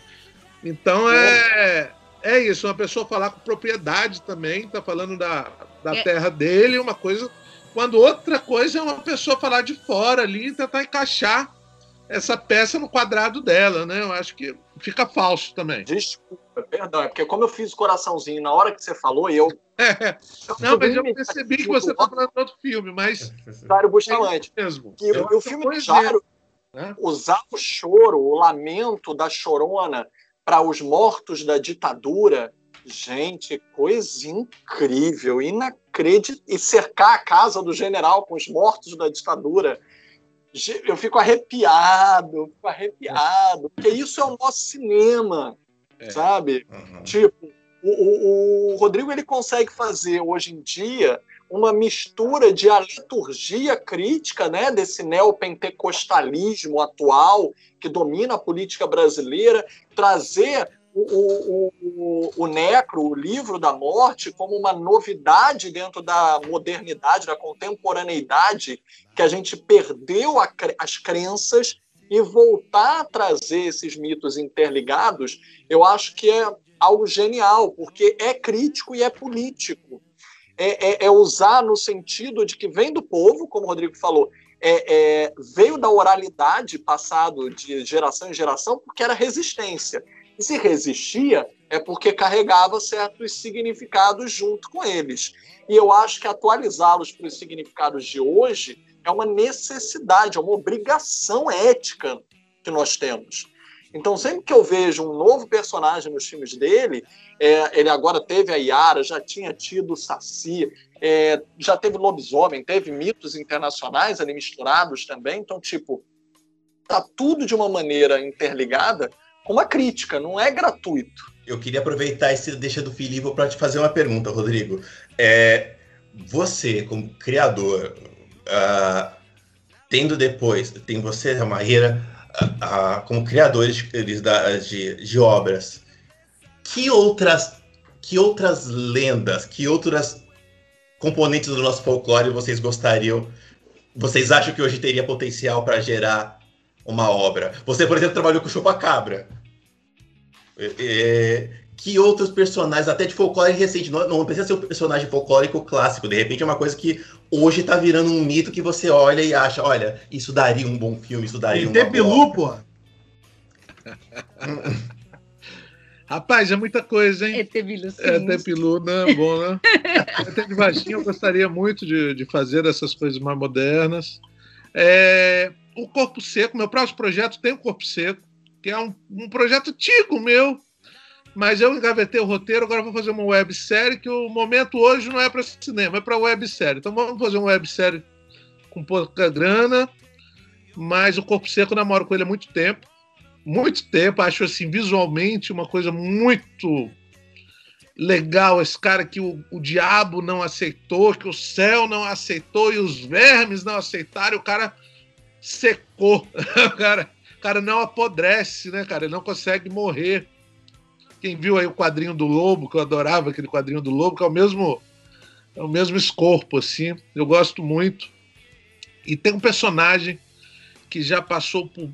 Então é é isso, uma pessoa falar com propriedade também, tá falando da, da é. terra dele, uma coisa. Quando outra coisa é uma pessoa falar de fora ali e tentar encaixar essa peça no quadrado dela, né? Eu acho que fica falso também. Desculpa, perdão, é porque como eu fiz o coraçãozinho na hora que você falou, eu. É. Não, mas eu percebi que você tá falando de outro filme, mas. Dário Bustamante. É mesmo. Que o, o filme do Jaro, né? usar o choro, o lamento da chorona para os mortos da ditadura. Gente, coisa incrível, inacreditável. E cercar a casa do general com os mortos da ditadura. Eu fico arrepiado, fico arrepiado, porque isso é o nosso cinema, é. sabe? Uhum. Tipo, o, o, o Rodrigo ele consegue fazer hoje em dia uma mistura de a liturgia crítica né, desse neopentecostalismo atual que domina a política brasileira, trazer o, o, o, Necro, o livro da morte, como uma novidade dentro da modernidade, da contemporaneidade, que a gente perdeu a, as crenças e voltar a trazer esses mitos interligados, eu acho que é algo genial, porque é crítico e é político é, é, é, usar no sentido de que vem do povo, como o Rodrigo falou, é, é, veio da oralidade passado de geração em geração, porque era resistência. E se resistia, é porque carregava certos significados junto com eles. E eu acho que atualizá-los para os significados de hoje é uma necessidade, é uma obrigação ética que nós temos. Então, sempre que eu vejo um novo personagem nos filmes dele, é, ele agora teve a Yara, já tinha tido o Saci, é, já teve lobisomem, teve mitos internacionais ali misturados também. Então, tipo, tá tudo de uma maneira interligada uma crítica, não é gratuito. Eu queria aproveitar esse deixa do Filipe para te fazer uma pergunta, Rodrigo. É, você, como criador, uh, tendo depois, tem você, a Maíra, a, a, como criadores de, de, de, obras, que outras, que outras lendas, que outras componentes do nosso folclore vocês gostariam, vocês acham que hoje teria potencial para gerar uma obra? Você, por exemplo, trabalhou com Chupacabra. É, é, que outros personagens, até de folclore recente, não, não precisa ser um personagem folclórico clássico, de repente é uma coisa que hoje tá virando um mito que você olha e acha, olha, isso daria um bom filme, isso daria um. Tepilu, pô! (laughs) Rapaz, é muita coisa, hein? É Tepilu, sim. É Tepilu, né? Bom, né? Até de baixinho eu gostaria muito de, de fazer essas coisas mais modernas. É, o Corpo Seco, meu próximo projeto tem o Corpo Seco, que é um, um projeto antigo meu, mas eu engavetei o roteiro, agora vou fazer uma websérie que o momento hoje não é para cinema, é para websérie. Então vamos fazer uma websérie com pouca grana, mas o Corpo Seco eu namoro com ele há muito tempo. Muito tempo, acho assim, visualmente uma coisa muito legal. Esse cara que o, o diabo não aceitou, que o céu não aceitou e os vermes não aceitaram, o cara secou. (laughs) o, cara, cara não apodrece, né, cara? Ele não consegue morrer quem viu aí o quadrinho do Lobo, que eu adorava aquele quadrinho do Lobo, que é o mesmo é o mesmo escorpo assim. Eu gosto muito. E tem um personagem que já passou por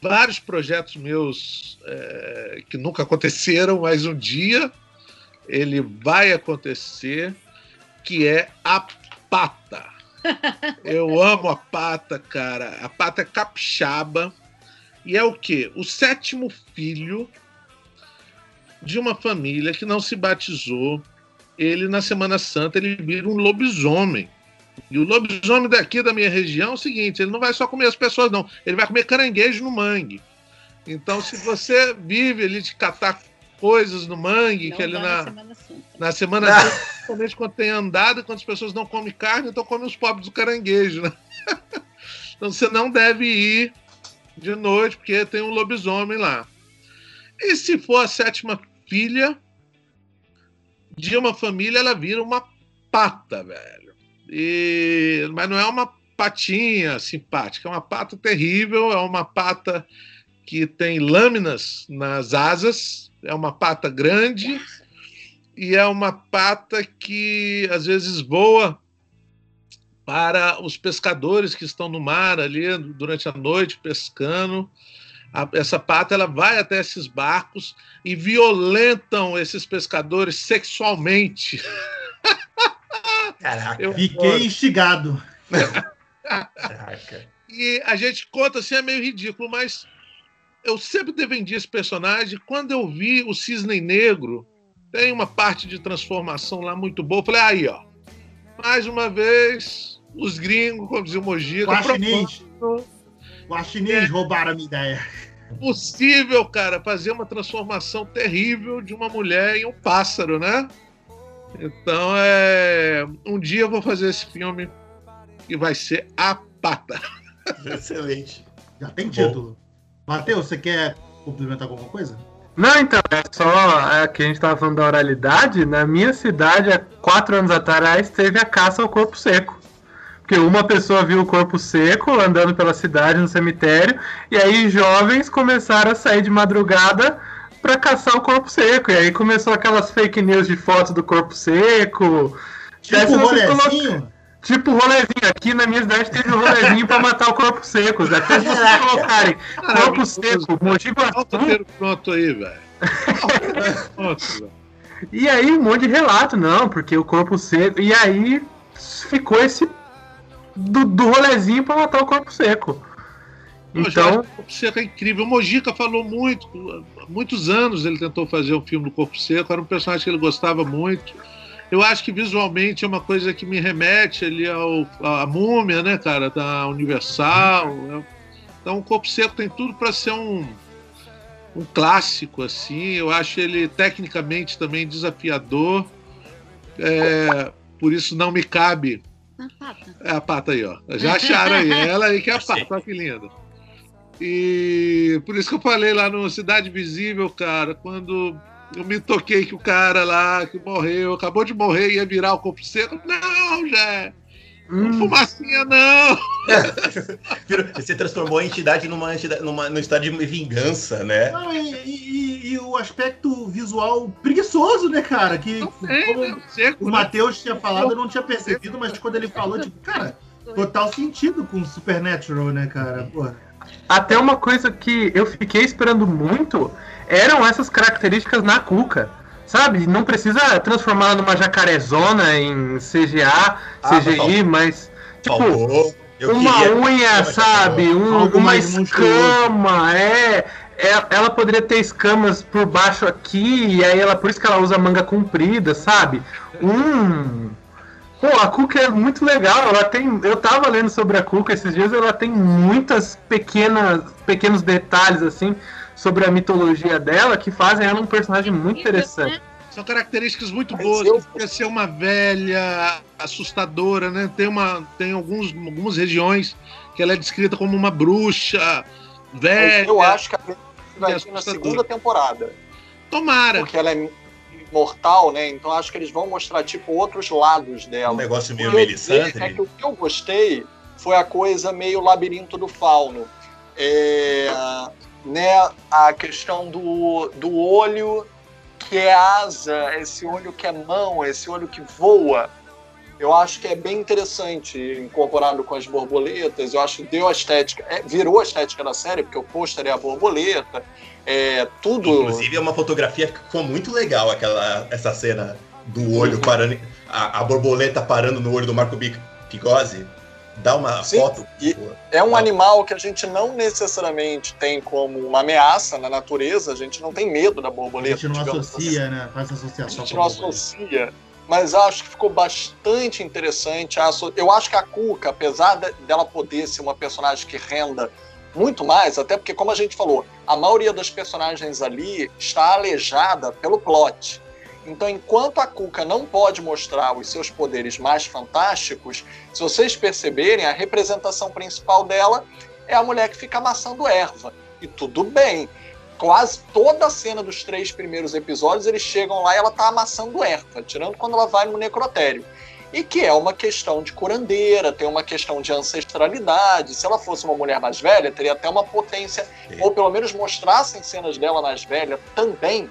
vários projetos meus é, que nunca aconteceram, mas um dia ele vai acontecer, que é a Pata. Eu amo a Pata, cara. A Pata é capixaba e é o quê? O sétimo filho de uma família que não se batizou. Ele, na Semana Santa, ele vira um lobisomem. E o lobisomem daqui da minha região é o seguinte: ele não vai só comer as pessoas, não. Ele vai comer caranguejo no mangue. Então, se você vive ali de catar coisas no mangue, não que ali na, Semana Santa, na semana Santa principalmente quando tem andado, quando as pessoas não comem carne, então comem os pobres do caranguejo, né? (laughs) então você não deve ir de noite, porque tem um lobisomem lá. E se for a sétima filha de uma família, ela vira uma pata, velho. E... Mas não é uma patinha simpática, é uma pata terrível, é uma pata que tem lâminas nas asas, é uma pata grande e é uma pata que às vezes voa para os pescadores que estão no mar ali durante a noite pescando. essa pata ela vai até esses barcos e violentam esses pescadores sexualmente. (laughs) Caraca, Eu fiquei instigado. Caraca. E a gente conta assim, é meio ridículo, mas eu sempre defendi esse personagem. Quando eu vi o Cisne Negro, tem uma parte de transformação lá muito boa. falei, aí, ó. Mais uma vez, os gringos, como dizia o Mojica. Guaxinins. Guaxinins é, roubaram a minha ideia. Possível, cara, fazer uma transformação terrível de uma mulher em um pássaro, né? Então, é... um dia eu vou fazer esse filme e vai ser A Pata. Excelente. Já tem título. Matheus, você quer complementar alguma coisa? Não, então, é só é, que a gente estava falando da oralidade. Na minha cidade, há quatro anos atrás, teve a caça ao corpo seco. Porque uma pessoa viu o corpo seco andando pela cidade no cemitério, e aí jovens começaram a sair de madrugada para caçar o corpo seco. E aí começou aquelas fake news de fotos do corpo seco. Tipo rolezinho? Tipo rolezinho. Aqui na minha cidade teve um rolezinho pra matar o corpo seco. Até se vocês colocarem corpo seco, Mogi Guaçu. Pronto aí, velho. E aí um monte de relato, não, porque o corpo seco. E aí ficou esse do, do rolezinho pra matar o corpo seco. Então, o Corpo Seco é incrível. O Mojica falou muito, muitos anos ele tentou fazer um filme do Corpo Seco, era um personagem que ele gostava muito. Eu acho que visualmente é uma coisa que me remete ali ao, à múmia, né, cara, da Universal. Né? Então, o Corpo Seco tem tudo para ser um, um clássico, assim. Eu acho ele tecnicamente também desafiador. É, por isso não me cabe. A pata. É a pata aí, ó. Já acharam aí. (laughs) Ela aí que é a pata, olha que linda. E por isso que eu falei lá no Cidade Visível, cara, quando eu me toquei que o cara lá que morreu, acabou de morrer, ia virar o corpo seco. Não, já. Hum. Fumacinha, não! (laughs) Você transformou a entidade numa, entidade, numa, num estado de vingança, né? Não, e, e, e, o aspecto visual preguiçoso, né, cara? Que sei, como seco, o né? Matheus tinha falado, eu não tinha percebido, mas quando ele falou, tipo, cara, total sentido com Supernatural, né, cara? Porra. Até uma coisa que eu fiquei esperando muito eram essas características na Cuca. Sabe? Não precisa transformar numa jacarezona em CGA, ah, CGI, mas. Tipo, uma queria, unha, sabe? Um, uma escama, é, é. Ela poderia ter escamas por baixo aqui, e aí ela, por isso que ela usa manga comprida, sabe? Um Pô, a Cuca é muito legal. Ela tem. Eu tava lendo sobre a Cuca esses dias, ela tem muitas pequenas, pequenos detalhes assim sobre a mitologia dela que fazem ela um personagem muito interessante. São características muito boas. Eu... ser uma velha assustadora, né? Tem, uma, tem alguns, algumas regiões que ela é descrita como uma bruxa velha. Eu acho que vai vir na segunda temporada. Tomara. Porque ela é mortal, né? Então acho que eles vão mostrar, tipo, outros lados dela. Um negócio meio Melisandre. É que o que eu gostei foi a coisa meio labirinto do fauno. É, né, a questão do, do olho que é asa, esse olho que é mão, esse olho que voa. Eu acho que é bem interessante incorporado com as borboletas. Eu acho que deu a estética, é, virou a estética da série, porque o pôster é a borboleta é, tudo. Inclusive, é uma fotografia que ficou muito legal aquela, essa cena do olho parando, a, a borboleta parando no olho do Marco Pigozzi. Dá uma Sim, foto. é um animal que a gente não necessariamente tem como uma ameaça na natureza, a gente não tem medo da borboleta. A gente não associa, assim. né? Faz associação. A gente não associa. Mas acho que ficou bastante interessante. Eu acho que a Cuca, apesar dela poder ser uma personagem que renda muito mais, até porque, como a gente falou, a maioria das personagens ali está aleijada pelo plot. Então, enquanto a Cuca não pode mostrar os seus poderes mais fantásticos, se vocês perceberem, a representação principal dela é a mulher que fica amassando erva. E tudo bem. Quase toda a cena dos três primeiros episódios, eles chegam lá e ela tá amassando erva, tirando quando ela vai no necrotério. E que é uma questão de curandeira, tem uma questão de ancestralidade. Se ela fosse uma mulher mais velha, teria até uma potência, ou pelo menos mostrassem cenas dela mais velha também,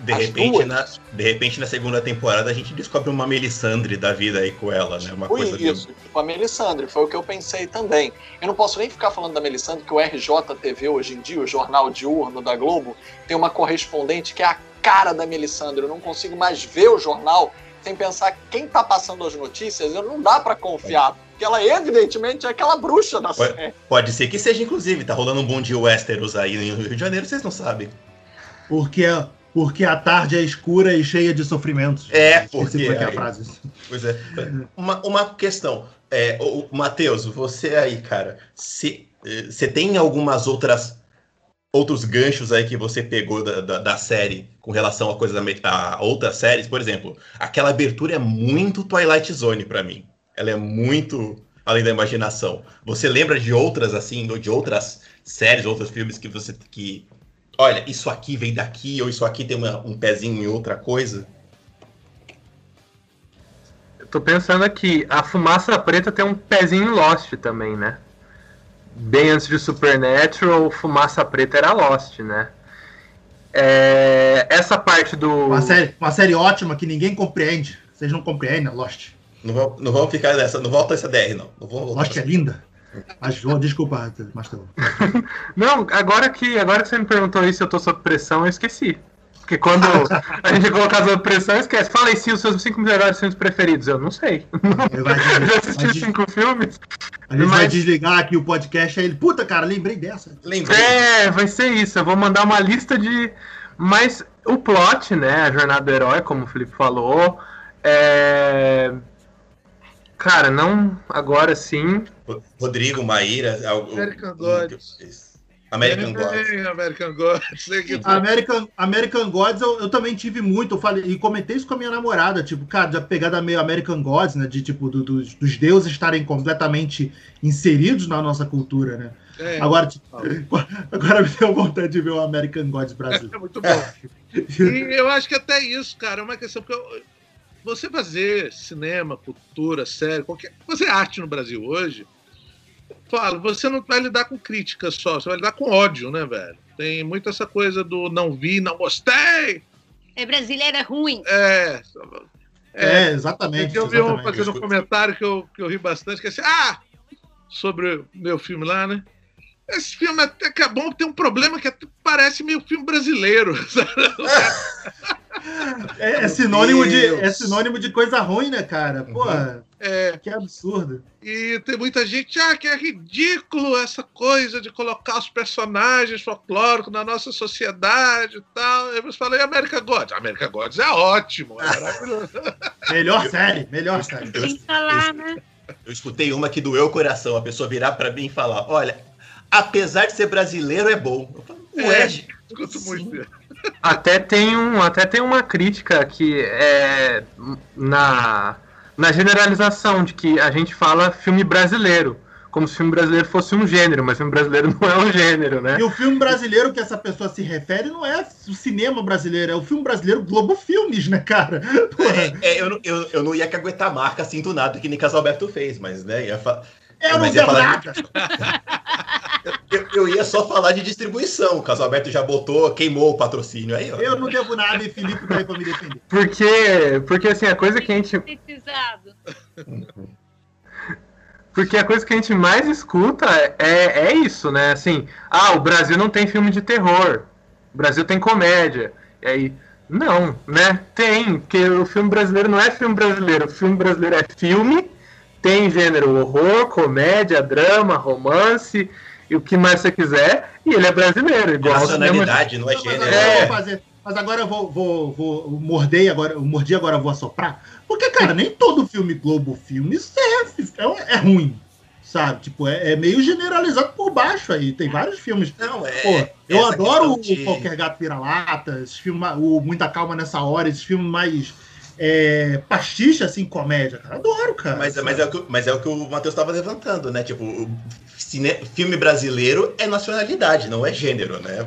de repente, na, de repente, na segunda temporada, a gente descobre uma Melisandre da vida aí com ela, né? Uma foi coisa isso, de... tipo a Melisandre, foi o que eu pensei também. Eu não posso nem ficar falando da Melisandre, que o RJTV hoje em dia, o jornal diurno da Globo, tem uma correspondente que é a cara da Melisandre. Eu não consigo mais ver o jornal sem pensar quem tá passando as notícias, não dá para confiar. Porque ela, evidentemente, é aquela bruxa da pode, série. Pode ser que seja, inclusive. Tá rolando um bom de Westeros aí no Rio de Janeiro, vocês não sabem. Porque porque a tarde é escura e cheia de sofrimentos. É, porque. É a frase. Pois é. Uma, uma questão. É, Matheus, você aí, cara, você tem algumas outras outros ganchos aí que você pegou da, da, da série com relação a coisas a outras séries, por exemplo, aquela abertura é muito Twilight Zone para mim. Ela é muito além da imaginação. Você lembra de outras assim, de outras séries, outros filmes que você que olha, isso aqui vem daqui, ou isso aqui tem uma, um pezinho em outra coisa? Eu tô pensando aqui, a fumaça preta tem um pezinho em Lost também, né? Bem antes de Supernatural, fumaça preta era Lost, né? É, essa parte do. Uma série, uma série ótima que ninguém compreende. Vocês não compreendem, Lost. Não, vão, não vamos ficar nessa. Não volta essa DR, não. não Lost é linda. Mas, desculpa, Mastelão. (laughs) Não, agora que, agora que você me perguntou isso, eu tô sob pressão, eu esqueci. Porque quando (laughs) a gente colocar sob pressão, esquece. Fala aí sim os seus cinco melhores filmes preferidos. Eu não sei. (laughs) Eu já assisti cinco filmes. A gente mas... vai desligar aqui o podcast aí ele. Puta, cara, lembrei dessa. Lembrei. É, vai ser isso. Eu vou mandar uma lista de. Mas o plot, né? A jornada do herói, como o Felipe falou. É Cara, não agora sim. Rodrigo, Maíra. American Gods. American Gods. American Gods. American, American Gods eu, eu, também tive muito. Eu falei, e comentei isso com a minha namorada, tipo, cara, da pegada meio American Gods, né? De tipo, do, do, dos deuses estarem completamente inseridos na nossa cultura, né? É, agora, tipo, (laughs) agora me deu vontade de ver o American Gods brasileiro. É muito bom. (laughs) e eu acho que até isso, cara, é uma questão que eu, você fazer cinema, cultura, série, qualquer fazer arte no Brasil hoje, fala, você não vai lidar com críticas só, você vai lidar com ódio, né, velho? Tem muito essa coisa do não vi, não gostei. É brasileira ruim. É. É, é exatamente. Eu vi um fazendo um comentário que eu, que eu ri bastante, que é assim, ah, sobre o meu filme lá, né? Esse filme até que é bom, tem um problema que parece meio filme brasileiro. (laughs) (laughs) (laughs) É, é sinônimo de, é sinônimo de coisa ruim, né, cara? Pô, uhum. é, que absurdo. E tem muita gente, ah, que é ridículo essa coisa de colocar os personagens folclóricos na nossa sociedade e tal. Eu falei América Gods. América Gods é ótimo, é maravilhoso. (laughs) melhor série, melhor série. Tem que falar, né? Eu escutei uma que doeu o coração, a pessoa virar para mim e falar: Olha, apesar de ser brasileiro, é bom. Eu falo, Ué, é, escuto muito. Até tem, um, até tem uma crítica que é na, na generalização de que a gente fala filme brasileiro como se o filme brasileiro fosse um gênero, mas o filme brasileiro (laughs) não é um gênero, né? E o filme brasileiro que essa pessoa se refere não é o cinema brasileiro, é o filme brasileiro Globo Filmes, né, cara? É, é, eu, eu, eu não ia caguetar a marca assim do nada que nem Casalberto fez, mas, né, ia fa... Eu não ia falar nada! (laughs) Eu, eu, ia só falar de distribuição. O Caso Aberto já botou, queimou o patrocínio aí, ó. Eu não devo nada e Felipe vai pra me defender. Porque, porque assim, a coisa que a gente. Porque a coisa que a gente mais escuta é, é isso, né? Assim, ah, o Brasil não tem filme de terror. O Brasil tem comédia. E aí, não, né? Tem, porque o filme brasileiro não é filme brasileiro. O filme brasileiro é filme, tem gênero horror, comédia, drama, romance e o que mais você quiser, e ele é brasileiro, igual Nacionalidade, não é gênero. É. Fazer, mas agora eu vou, vou, vou morder agora, mordi agora vou assoprar. Porque, cara, nem todo filme Globo Filmes é, é, é ruim sabe? Tipo, é, é, meio generalizado por baixo aí. Tem vários filmes. Não, é. Pô, eu adoro de... o Qualquer Gato Vira-Lata, o Muita Calma Nessa Hora, esses filmes mais. É, pastiche, assim, comédia, cara. Adoro, cara. Mas, mas, é, o que, mas é o que o Matheus estava levantando, né? Tipo, cine, filme brasileiro é nacionalidade, não é gênero, né?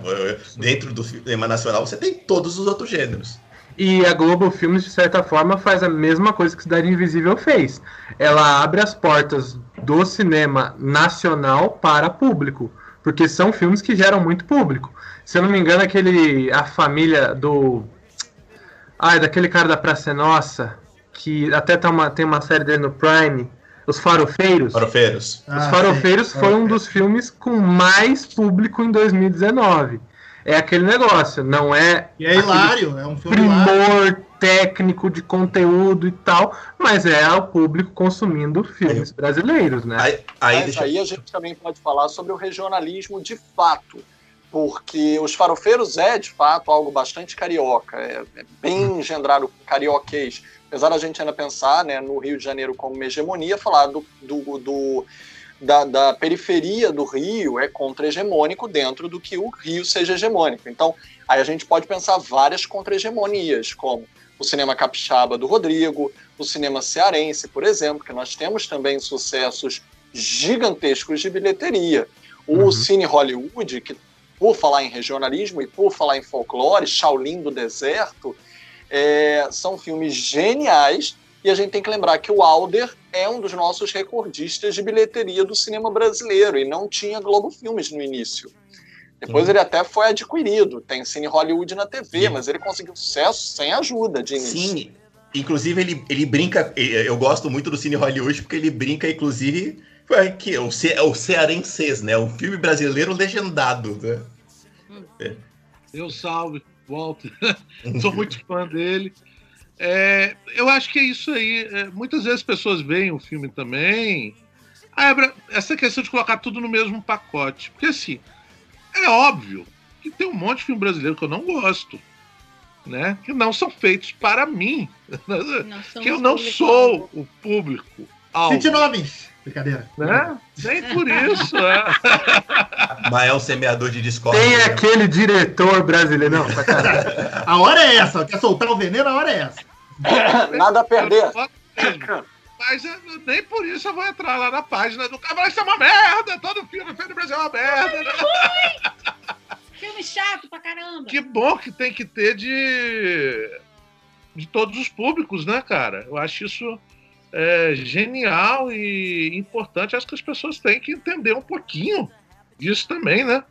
Dentro do cinema nacional você tem todos os outros gêneros. E a Globo Filmes, de certa forma, faz a mesma coisa que Cidade Invisível fez. Ela abre as portas do cinema nacional para público, porque são filmes que geram muito público. Se eu não me engano, aquele A Família do. Ah, é daquele cara da Praça Nossa, que até tá uma, tem uma série dele no Prime. Os Farofeiros. Farofeiros. Os ah, Farofeiros foi um dos filmes com mais público em 2019 é aquele negócio, não é. E é hilário, é um filme primor hilário. técnico de conteúdo e tal, mas é o público consumindo filmes aí, brasileiros, né? Aí, aí, mas deixa... aí a gente também pode falar sobre o regionalismo de fato, porque os farofeiros é de fato algo bastante carioca, é, é bem hum. engendrado carioquês. Apesar da gente ainda pensar né, no Rio de Janeiro como uma hegemonia, falar do, do, do da, da periferia do Rio é contra-hegemônico dentro do que o Rio seja hegemônico. Então, aí a gente pode pensar várias contra-hegemonias, como o cinema capixaba do Rodrigo, o cinema cearense, por exemplo, que nós temos também sucessos gigantescos de bilheteria. O uhum. Cine Hollywood, que por falar em regionalismo e por falar em folclore, Shaolin do Deserto, é, são filmes geniais e a gente tem que lembrar que o Alder é um dos nossos recordistas de bilheteria do cinema brasileiro e não tinha Globo Filmes no início. Depois Sim. ele até foi adquirido, tem Cine Hollywood na TV, Sim. mas ele conseguiu sucesso sem ajuda de início. Sim, inclusive ele, ele brinca, eu gosto muito do Cine Hollywood porque ele brinca, inclusive, que o, Ce, o Cearenses, né? Um filme brasileiro legendado, né? É. Eu salve, Walter. (laughs) Sou muito fã dele. É, eu acho que é isso aí. É, muitas vezes as pessoas veem o filme também. Ah, essa questão de colocar tudo no mesmo pacote. Porque assim, é óbvio que tem um monte de filme brasileiro que eu não gosto. Né? Que não são feitos para mim. (laughs) que eu não sou o público. Cite nomes. Brincadeira. Né? Nem por isso. É. Mas é um semeador de discórdia. Tem aquele diretor brasileiro. Não, (laughs) a hora é essa. Quer soltar o veneno? A hora é essa. (laughs) Nada a perder. Mas nem por isso eu vou entrar lá na página do cara. Isso é uma merda! Todo filme feito no Brasil é uma merda! Né? Filme chato pra caramba! Que bom que tem que ter de. de todos os públicos, né, cara? Eu acho isso é, genial e importante. Acho que as pessoas têm que entender um pouquinho disso também, né?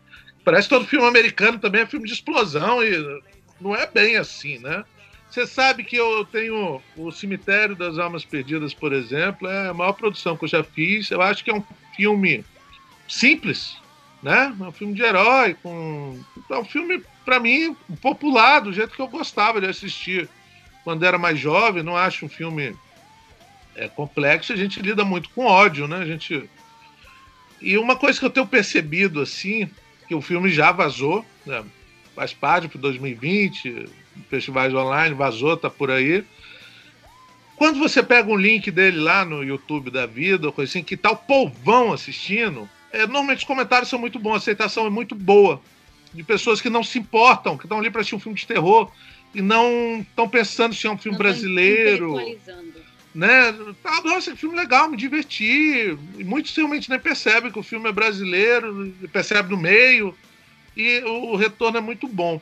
Parece que todo filme americano também é filme de explosão e não é bem assim, né? Você sabe que eu tenho o Cemitério das Almas Perdidas, por exemplo, é a maior produção que eu já fiz. Eu acho que é um filme simples, né? É um filme de herói, com é um filme para mim popular, do jeito que eu gostava de assistir quando era mais jovem. Não acho um filme é, complexo. A gente lida muito com ódio, né? A gente e uma coisa que eu tenho percebido assim, que o filme já vazou, né? faz parte para 2020, festivais online, vazou, tá por aí. Quando você pega um link dele lá no YouTube da vida, ou coisa assim, que tá o povão assistindo, é, normalmente os comentários são muito bons, a aceitação é muito boa. De pessoas que não se importam, que estão ali para assistir um filme de terror e não estão pensando se é um filme não brasileiro. Né? Ah, nossa, que filme legal, me diverti. E muitos realmente nem percebem que o filme é brasileiro, percebe no meio, e o retorno é muito bom.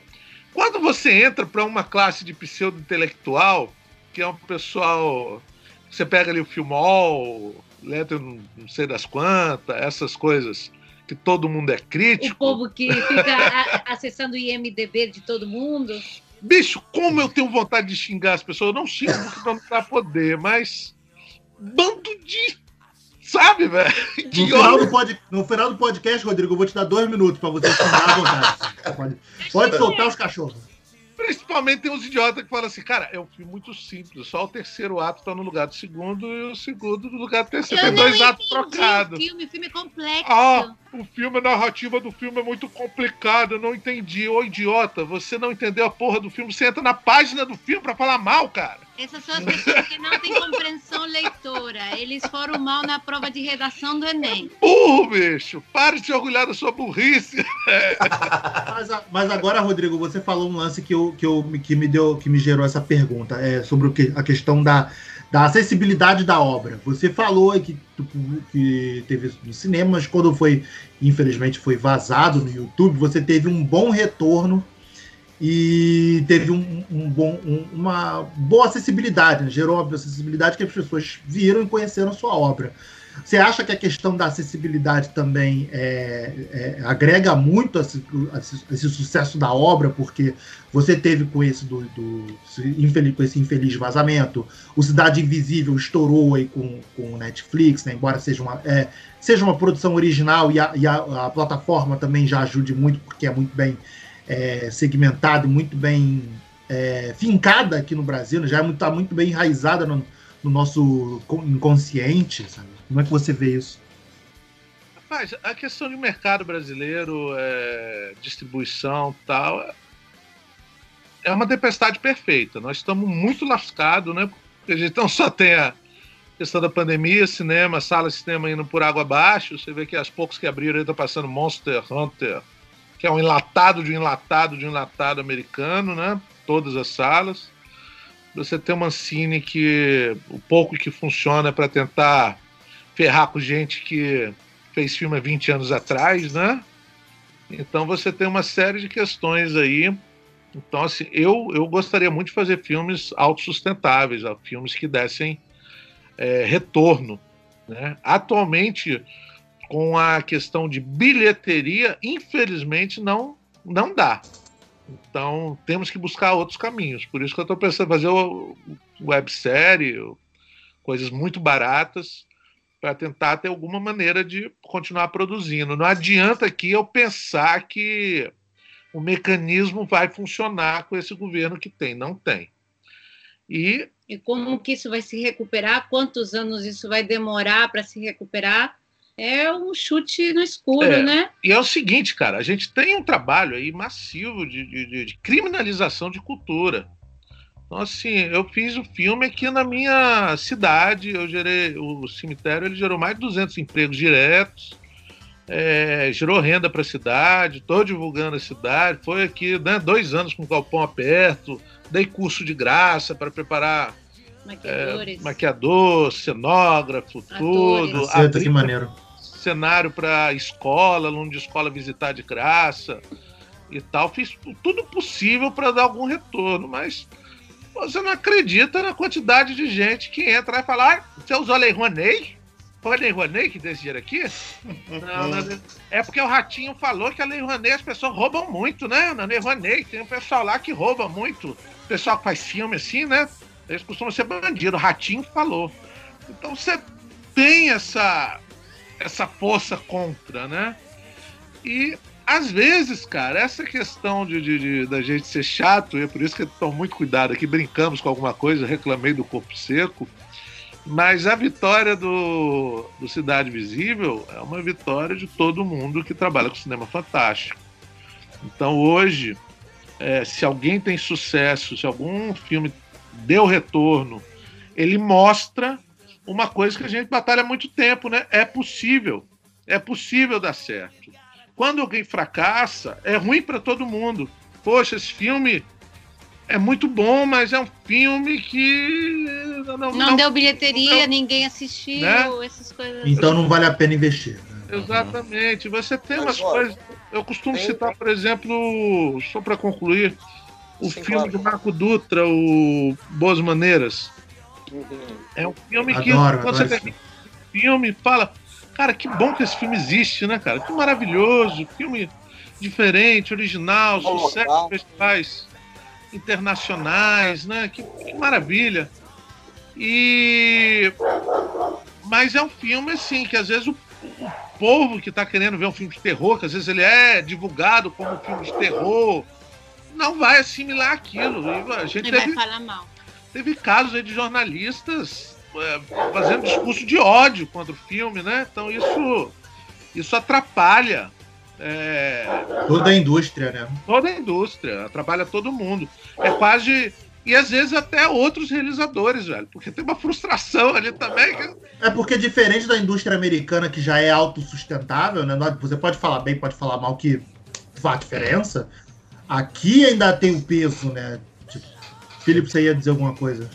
Quando você entra para uma classe de pseudo-intelectual, que é um pessoal. Você pega ali o Filmol, letra não sei das quantas, essas coisas que todo mundo é crítico. O povo que fica acessando o IMDB de todo mundo. Bicho, como eu tenho vontade de xingar as pessoas, eu não xingo porque não dá poder, mas. Bando de Sabe, velho? No, final do pod... no final do podcast, Rodrigo, eu vou te dar dois minutos pra você xingar à vontade. Pode, pode soltar os cachorros. Principalmente tem uns idiotas que falam assim, cara, é um filme muito simples, só o terceiro ato tá no lugar do segundo e o segundo no lugar do terceiro. Eu tem dois atos trocados. O filme, filme é complexo. Ah, o filme, a narrativa do filme é muito complicada, eu não entendi. Ô idiota, você não entendeu a porra do filme, você entra na página do filme pra falar mal, cara. Essas são as pessoas que não têm compreensão leitora. Eles foram mal na prova de redação do Enem. Burro, bicho! Pare de se orgulhar da sua burrice. (laughs) mas, mas, agora, Rodrigo, você falou um lance que, eu, que, eu, que, me, deu, que me gerou essa pergunta. É sobre o que, a questão da, da acessibilidade da obra. Você falou que, que teve no cinema, mas quando foi, infelizmente, foi vazado no YouTube, você teve um bom retorno e teve um, um bom, um, uma boa acessibilidade, né? gerou uma acessibilidade que as pessoas viram e conheceram sua obra. Você acha que a questão da acessibilidade também é, é, agrega muito a esse, a esse, sucesso da obra, porque você teve com esse, do, do infeliz, com esse infeliz vazamento, o Cidade Invisível estourou aí com, com o Netflix, né? embora seja uma, é, seja uma produção original e, a, e a, a plataforma também já ajude muito, porque é muito bem é, segmentada muito bem é, fincada aqui no Brasil, né? já está muito, tá muito bem enraizada no, no, nosso inconsciente. Sabe? Como é que você vê isso? Rapaz, a questão de mercado brasileiro, é, distribuição tal, é uma tempestade perfeita. Nós estamos muito lascados, né? Porque a gente não só tem a questão da pandemia, cinema, sala de cinema indo por água abaixo. Você vê que as poucos que abriram estão passando Monster Hunter, que é um enlatado de um enlatado de um enlatado americano, né? Todas as salas. Você tem uma cine que o pouco que funciona é para tentar ferrar com gente que fez filme há 20 anos atrás, né? Então você tem uma série de questões aí. Então, assim, eu, eu gostaria muito de fazer filmes autossustentáveis, filmes que dessem é, retorno. Né? Atualmente, com a questão de bilheteria, infelizmente não, não dá. Então temos que buscar outros caminhos. Por isso que eu estou pensando em fazer websérie, coisas muito baratas, para tentar ter alguma maneira de continuar produzindo. Não adianta aqui eu pensar que o mecanismo vai funcionar com esse governo que tem. Não tem. E, e como que isso vai se recuperar? Quantos anos isso vai demorar para se recuperar? É um chute no escuro, é, né? E é o seguinte, cara, a gente tem um trabalho aí massivo de, de, de, criminalização de cultura. Então, assim, eu fiz o filme aqui na minha cidade, eu gerei, o cemitério ele gerou mais de 200 empregos diretos, é, gerou renda para a cidade, estou divulgando a cidade, foi aqui né, dois anos com o galpão aberto, dei curso de graça para preparar é, maquiador, cenógrafo, Atores. tudo. Certo, que maneiro cenário para escola, aluno de escola visitar de graça e tal. Fiz tudo possível para dar algum retorno, mas você não acredita na quantidade de gente que entra e fala: ah, você usou a Lei Rouanet? Foi a Lei Rouanet que deu esse dinheiro aqui? (laughs) não, não, é porque o Ratinho falou que a Lei Rouanet as pessoas roubam muito, né? Na Lei Rouanet tem um pessoal lá que rouba muito. O pessoal que faz filme assim, né? Eles costumam ser bandido. O Ratinho falou. Então você tem essa essa força contra, né? E às vezes, cara, essa questão de, de, de, da gente ser chato, e é por isso que eu tomo muito cuidado aqui, brincamos com alguma coisa, reclamei do corpo seco, mas a vitória do, do Cidade Visível é uma vitória de todo mundo que trabalha com cinema fantástico. Então hoje, é, se alguém tem sucesso, se algum filme deu retorno, ele mostra uma coisa que a gente batalha há muito tempo, né? É possível. É possível dar certo. Quando alguém fracassa, é ruim para todo mundo. Poxa, esse filme é muito bom, mas é um filme que. Não, não, não deu bilheteria, não, ninguém assistiu, né? essas coisas. Então não vale a pena investir. Né? Exatamente. Você tem mas, umas olha, coisas. Eu costumo tem... citar, por exemplo, só para concluir, o Sim, filme claro. do Marco Dutra, o Boas Maneiras. É um filme que, adoro, quando adoro você termina o filme, fala: Cara, que bom que esse filme existe, né, cara? Que maravilhoso, filme diferente, original, sucesso de festivais internacionais, né? Que, que maravilha. E. Mas é um filme, assim, que às vezes o, o povo que está querendo ver um filme de terror, que às vezes ele é divulgado como um filme de terror, não vai assimilar aquilo. E a gente teve, vai falar mal. Teve casos aí de jornalistas é, fazendo discurso de ódio contra o filme, né? Então isso, isso atrapalha. É, toda a indústria, né? Toda a indústria, atrapalha todo mundo. É quase e às vezes até outros realizadores, velho, porque tem uma frustração ali também. Que... É porque diferente da indústria americana que já é autossustentável, né? Você pode falar bem, pode falar mal que faz diferença. Aqui ainda tem o peso, né? Felipe, você ia dizer alguma coisa?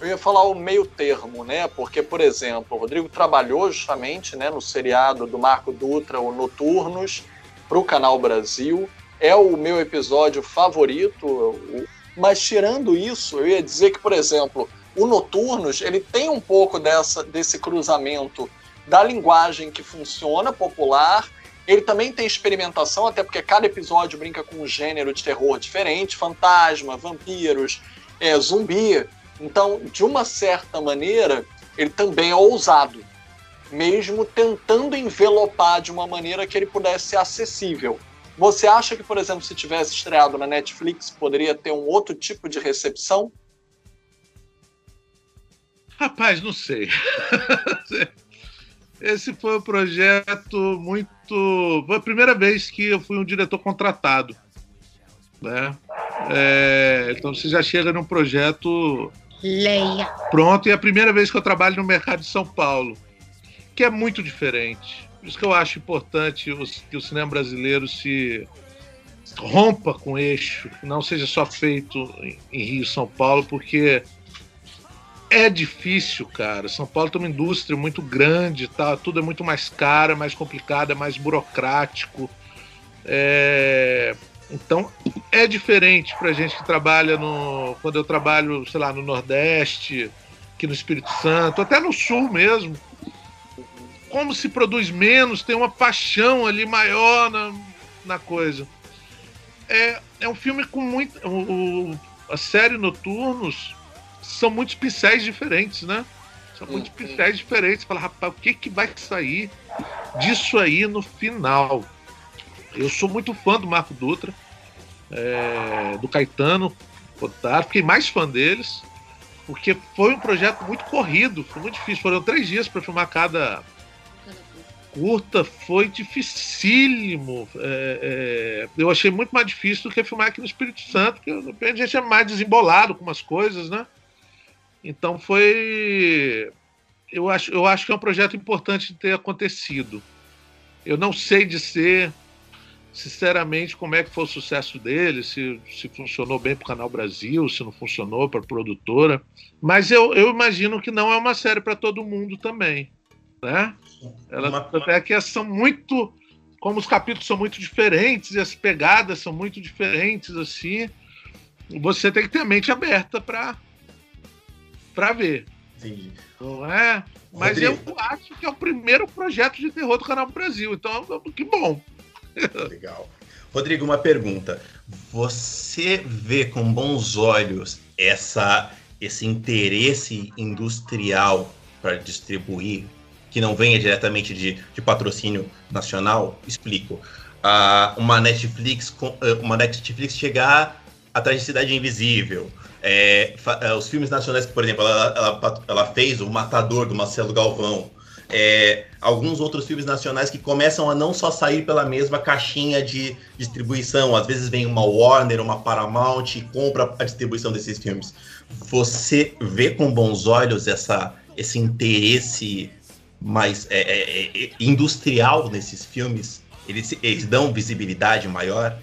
Eu ia falar o meio termo, né? Porque, por exemplo, o Rodrigo trabalhou justamente né, no seriado do Marco Dutra, o Noturnos, para o Canal Brasil. É o meu episódio favorito. Mas tirando isso, eu ia dizer que, por exemplo, o Noturnos ele tem um pouco dessa, desse cruzamento da linguagem que funciona popular. Ele também tem experimentação, até porque cada episódio brinca com um gênero de terror diferente: fantasma, vampiros, é, zumbi. Então, de uma certa maneira, ele também é ousado, mesmo tentando envelopar de uma maneira que ele pudesse ser acessível. Você acha que, por exemplo, se tivesse estreado na Netflix, poderia ter um outro tipo de recepção? Rapaz, não sei. (laughs) Esse foi um projeto muito. Foi a primeira vez que eu fui um diretor contratado. Né? É... Então você já chega num projeto. Leia. Pronto, e é a primeira vez que eu trabalho no mercado de São Paulo, que é muito diferente. Por isso que eu acho importante que o cinema brasileiro se rompa com o eixo, não seja só feito em Rio e São Paulo, porque é difícil, cara. São Paulo tem uma indústria muito grande, tá? tudo é muito mais caro, é mais complicado, é mais burocrático. É... Então é diferente pra gente que trabalha no. Quando eu trabalho, sei lá, no Nordeste, aqui no Espírito Santo, até no Sul mesmo como se produz menos, tem uma paixão ali maior na, na coisa. É, é um filme com muito. O, o, a série Noturnos são muitos pincéis diferentes, né? São muitos pincéis diferentes. Fala, rapaz, o que, que vai sair disso aí no final? Eu sou muito fã do Marco Dutra, é, do Caetano Otávio, fiquei mais fã deles, porque foi um projeto muito corrido, foi muito difícil. Foram três dias para filmar cada curta foi dificílimo. É, é, eu achei muito mais difícil do que filmar aqui no Espírito Santo, que a gente é mais desembolado com umas coisas, né? Então foi. Eu acho, eu acho que é um projeto importante de ter acontecido. Eu não sei dizer, sinceramente, como é que foi o sucesso dele, se, se funcionou bem para o Canal Brasil, se não funcionou para a produtora. Mas eu, eu imagino que não é uma série para todo mundo também. Né? Uma... até que são muito. Como os capítulos são muito diferentes e as pegadas são muito diferentes, assim, você tem que ter a mente aberta para para ver. Sim. Não é? Mas Rodrigo. eu acho que é o primeiro projeto de terror do Canal Brasil, então que bom. Legal. Rodrigo, uma pergunta. Você vê com bons olhos essa, esse interesse industrial para distribuir que não venha diretamente de, de patrocínio nacional, explico. Uh, uma Netflix eh, uma Netflix chegar atrás de Cidade Invisível. É, eh, os filmes nacionais, por exemplo, ela, ela, ela fez o Matador do Marcelo Galvão. É, alguns outros filmes nacionais que começam a não só sair pela mesma caixinha de distribuição. Às vezes vem uma Warner, uma Paramount e compra a distribuição desses filmes. Você vê com bons olhos essa, esse interesse mais é, é, é, industrial nesses filmes? Eles, eles dão visibilidade maior?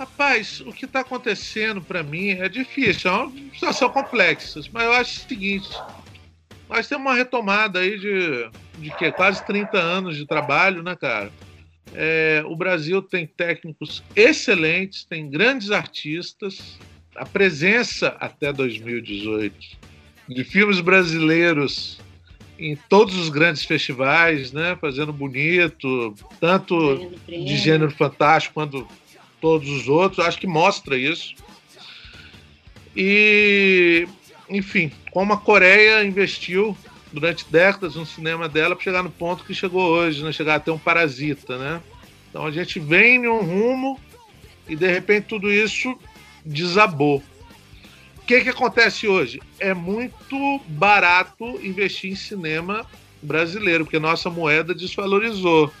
Rapaz, o que está acontecendo para mim é difícil, é uma situação complexa, mas eu acho o seguinte: nós temos uma retomada aí de, de que, quase 30 anos de trabalho, né, cara? É, o Brasil tem técnicos excelentes, tem grandes artistas, a presença até 2018 de filmes brasileiros em todos os grandes festivais, né, fazendo bonito, tanto de gênero fantástico quanto todos os outros, acho que mostra isso. E, enfim, como a Coreia investiu durante décadas no cinema dela para chegar no ponto que chegou hoje, né, chegar a ter um parasita, né? Então a gente vem em um rumo e de repente tudo isso desabou. O que, que acontece hoje? É muito barato investir em cinema brasileiro, porque nossa moeda desvalorizou.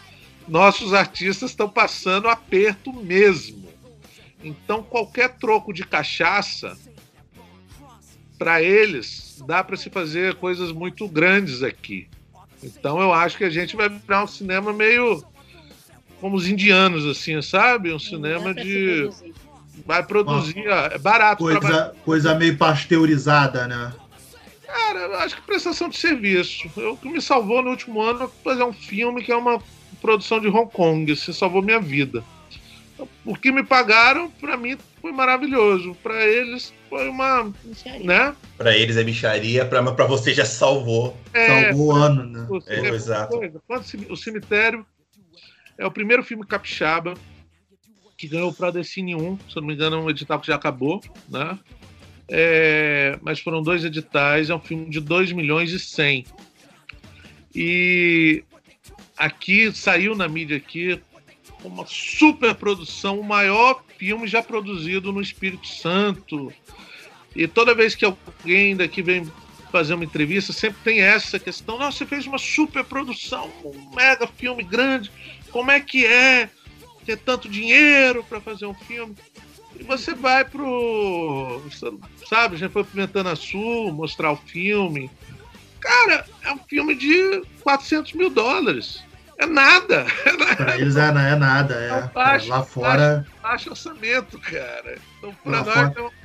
Nossos artistas estão passando aperto mesmo. Então qualquer troco de cachaça para eles dá para se fazer coisas muito grandes aqui. Então eu acho que a gente vai virar um cinema meio como os indianos, assim, sabe? Um cinema de. Produzir. Vai produzir, é barato. Coisa, coisa meio pasteurizada, né? Cara, eu acho que prestação de serviço. O que me salvou no último ano é fazer um filme que é uma produção de Hong Kong. Assim, salvou minha vida. O que me pagaram, para mim, foi maravilhoso. Para eles, foi uma. Né? Para eles é bicharia, para você já salvou. É, salvou o ano, né? É, é, exato. O cemitério é o primeiro filme capixaba que ganhou o Prodecine 1, se eu não me engano, é um edital que já acabou, né? É, mas foram dois editais, é um filme de 2 milhões e 100. E aqui saiu na mídia aqui uma super produção, o maior filme já produzido no Espírito Santo. E toda vez que alguém daqui vem fazer uma entrevista, sempre tem essa questão: Nossa, você fez uma super produção, um mega filme grande como é que é ter tanto dinheiro para fazer um filme. E você vai pro. Sabe, já foi pro a Sul mostrar o filme. Cara, é um filme de 400 mil dólares. É nada. Para eles é, é nada. É. Baixo, lá fora. Baixo, baixo, orçamento, cara. Então, pra nós fora... é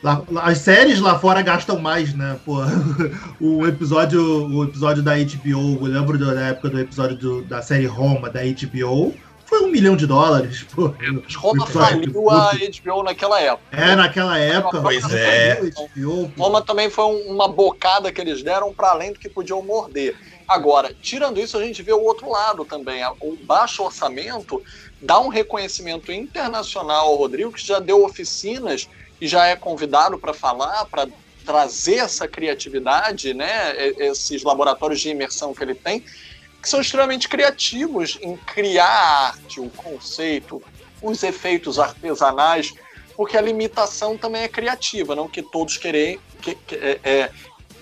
Lá, as séries lá fora gastam mais, né? Pô, (laughs) o episódio, o episódio da HBO, eu lembro da época do episódio do, da série Roma da HBO, foi um milhão de dólares. Pô, Roma faliu a HBO naquela época. É, naquela época. Pois é. HBO, Roma também foi uma bocada que eles deram para além do que podiam morder. Agora, tirando isso, a gente vê o outro lado também. O baixo orçamento dá um reconhecimento internacional ao Rodrigo, que já deu oficinas e já é convidado para falar, para trazer essa criatividade, né, esses laboratórios de imersão que ele tem, que são extremamente criativos em criar a arte, o conceito, os efeitos artesanais, porque a limitação também é criativa, não que todos querem, que, que é, é,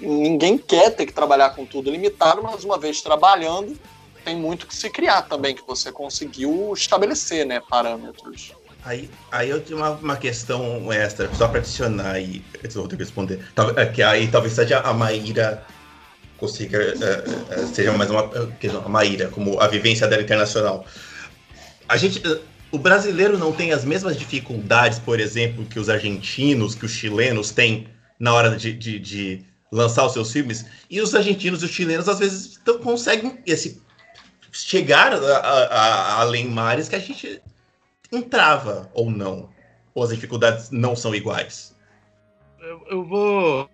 ninguém quer ter que trabalhar com tudo limitado, mas uma vez trabalhando, tem muito que se criar também, que você conseguiu estabelecer, né, parâmetros. Aí, aí eu tenho uma, uma questão extra, só para adicionar aí, antes do Rodrigo responder. É que aí talvez seja a Maíra consiga, uh, uh, seja mais uma questão, a Maíra, como a vivência dela internacional. A gente, o brasileiro não tem as mesmas dificuldades, por exemplo, que os argentinos, que os chilenos têm na hora de, de, de lançar os seus filmes, e os argentinos e os chilenos às vezes tão, conseguem esse, chegar a, a, a, além mares que a gente entrava ou não? Ou as dificuldades não são iguais? Eu, eu vou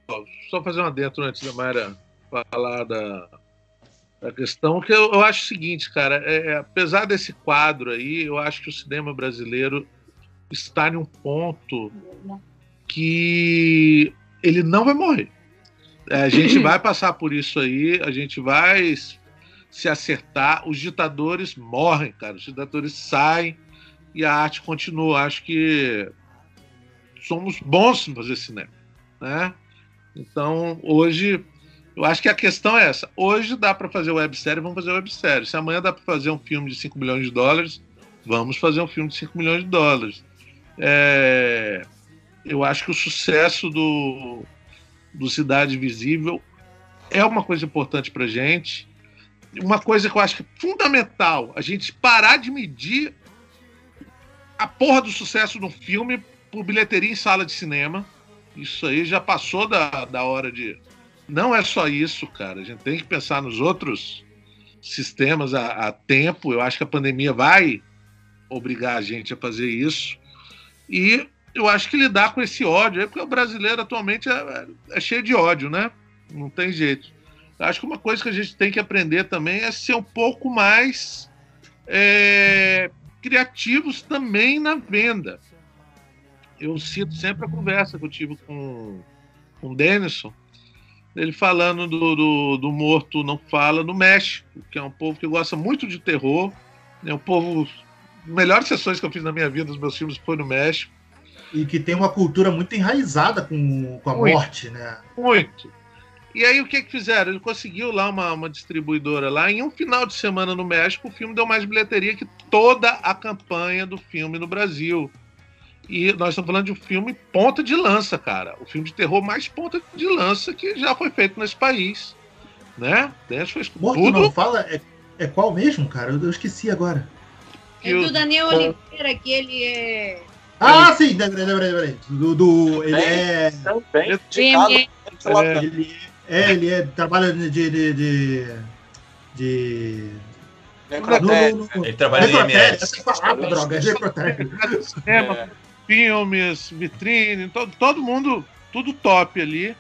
só fazer uma dentro antes da Mayra falar da, da questão, que eu, eu acho o seguinte, cara, é, é, apesar desse quadro aí, eu acho que o cinema brasileiro está em um ponto que ele não vai morrer. É, a gente (clears throat) vai passar por isso aí, a gente vai se acertar. Os ditadores morrem, cara. Os ditadores saem e a arte continua. Acho que somos bons em fazer cinema, né? Então, hoje, eu acho que a questão é essa. Hoje dá para fazer websérie, vamos fazer websérie. Se amanhã dá para fazer um filme de 5 milhões de dólares, vamos fazer um filme de 5 milhões de dólares. É... Eu acho que o sucesso do, do Cidade Visível é uma coisa importante para gente. Uma coisa que eu acho que é fundamental, a gente parar de medir a porra do sucesso de um filme por bilheteria em sala de cinema. Isso aí já passou da, da hora de. Não é só isso, cara. A gente tem que pensar nos outros sistemas a, a tempo. Eu acho que a pandemia vai obrigar a gente a fazer isso. E eu acho que lidar com esse ódio, é porque o brasileiro atualmente é, é, cheio de ódio, né? Não tem jeito. Eu acho que uma coisa que a gente tem que aprender também é ser um pouco mais é, criativos também na venda. Eu cito sempre a conversa que eu tive com, com o Denison, ele falando do, do, do, Morto Não Fala no México, que é um povo que gosta muito de terror, é um povo melhores sessões que eu fiz na minha vida, dos meus filmes, foi no México. E que tem uma cultura muito enraizada com, com a muito, morte, né? Muito. E aí o que que fizeram? Ele conseguiu lá uma, uma distribuidora lá. Em um final de semana no México, o filme deu mais bilheteria que toda a campanha do filme no Brasil. E nós estamos falando de um filme ponta de lança, cara. O filme de terror mais ponta de lança que já foi feito nesse país. Né? Foi Morto tudo... não fala, é, é qual mesmo, cara? Eu, eu esqueci agora. É do Daniel Oliveira, que ele é. Ah, sim, lembrei, lembrei, lembrei. Do, do, ele é. Também. Ele, é, ele, é, ele é, trabalha de. de, de, de... Necrotério. Ele trabalha de IMS. Ah, droga, é necrotério. É, filmes, vitrine, todo, todo mundo, tudo top ali.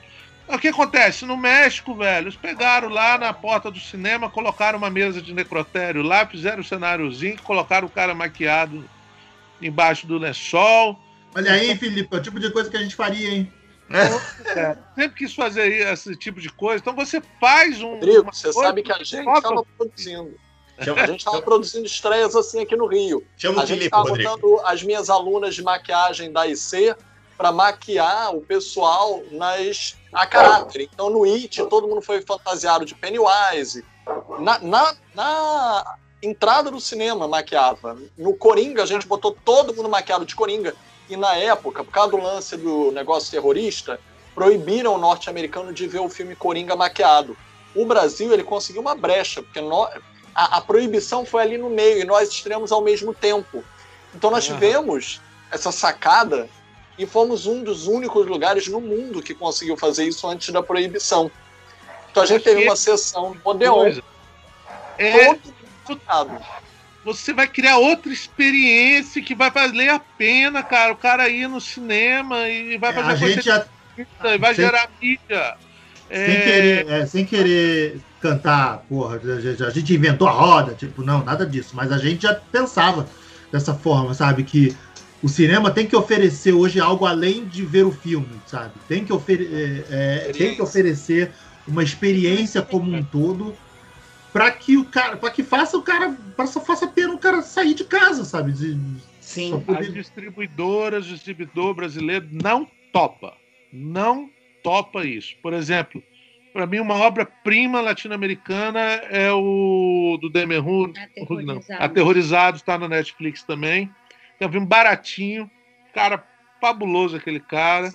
O que acontece? No México, velho, eles pegaram lá na porta do cinema, colocaram uma mesa de necrotério lá, fizeram o um cenáriozinho, colocaram o cara maquiado embaixo do lençol. Olha aí, Felipe, é o tipo de coisa que a gente faria, hein? É, sempre quis fazer esse tipo de coisa. Então você faz um. Rodrigo, você sabe que a gente estava produzindo. A gente estava produzindo estreias assim aqui no Rio. Chama a gente estava botando as minhas alunas de maquiagem da IC para maquiar o pessoal nas a caráter. Então no It todo mundo foi fantasiado de Pennywise. Na, na, na entrada do cinema maquiava. No Coringa a gente botou todo mundo maquiado de Coringa. E na época, por causa do lance do negócio terrorista, proibiram o norte-americano de ver o filme Coringa maquiado. O Brasil ele conseguiu uma brecha, porque nós, a, a, proibição foi ali no meio e nós estreamos ao mesmo tempo. Então nós tivemos essa sacada e fomos um dos únicos lugares no mundo que conseguiu fazer isso antes da proibição. Então a gente teve uma sessão no Odeon. É, você vai criar outra experiência que vai valer a pena, cara. O cara ir no cinema e vai fazer é, a gente já... vai sem... gerar mídia. Sem, é... querer, é, sem querer cantar, porra, a gente inventou a roda, tipo, não, nada disso. Mas a gente já pensava dessa forma, sabe? Que o cinema tem que oferecer hoje algo além de ver o filme, sabe? Tem que, ofere é, é tem que oferecer uma experiência como um todo para que o cara, para que faça o cara, para faça pena o cara sair de casa, sabe? De, Sim. Poder... As distribuidoras, distribuidor brasileiro não topa, não topa isso. Por exemplo, para mim, uma obra-prima latino-americana é o do Demerun. Aterrorizado. Aterrorizado está na Netflix também. É um filme baratinho. Cara, fabuloso aquele cara.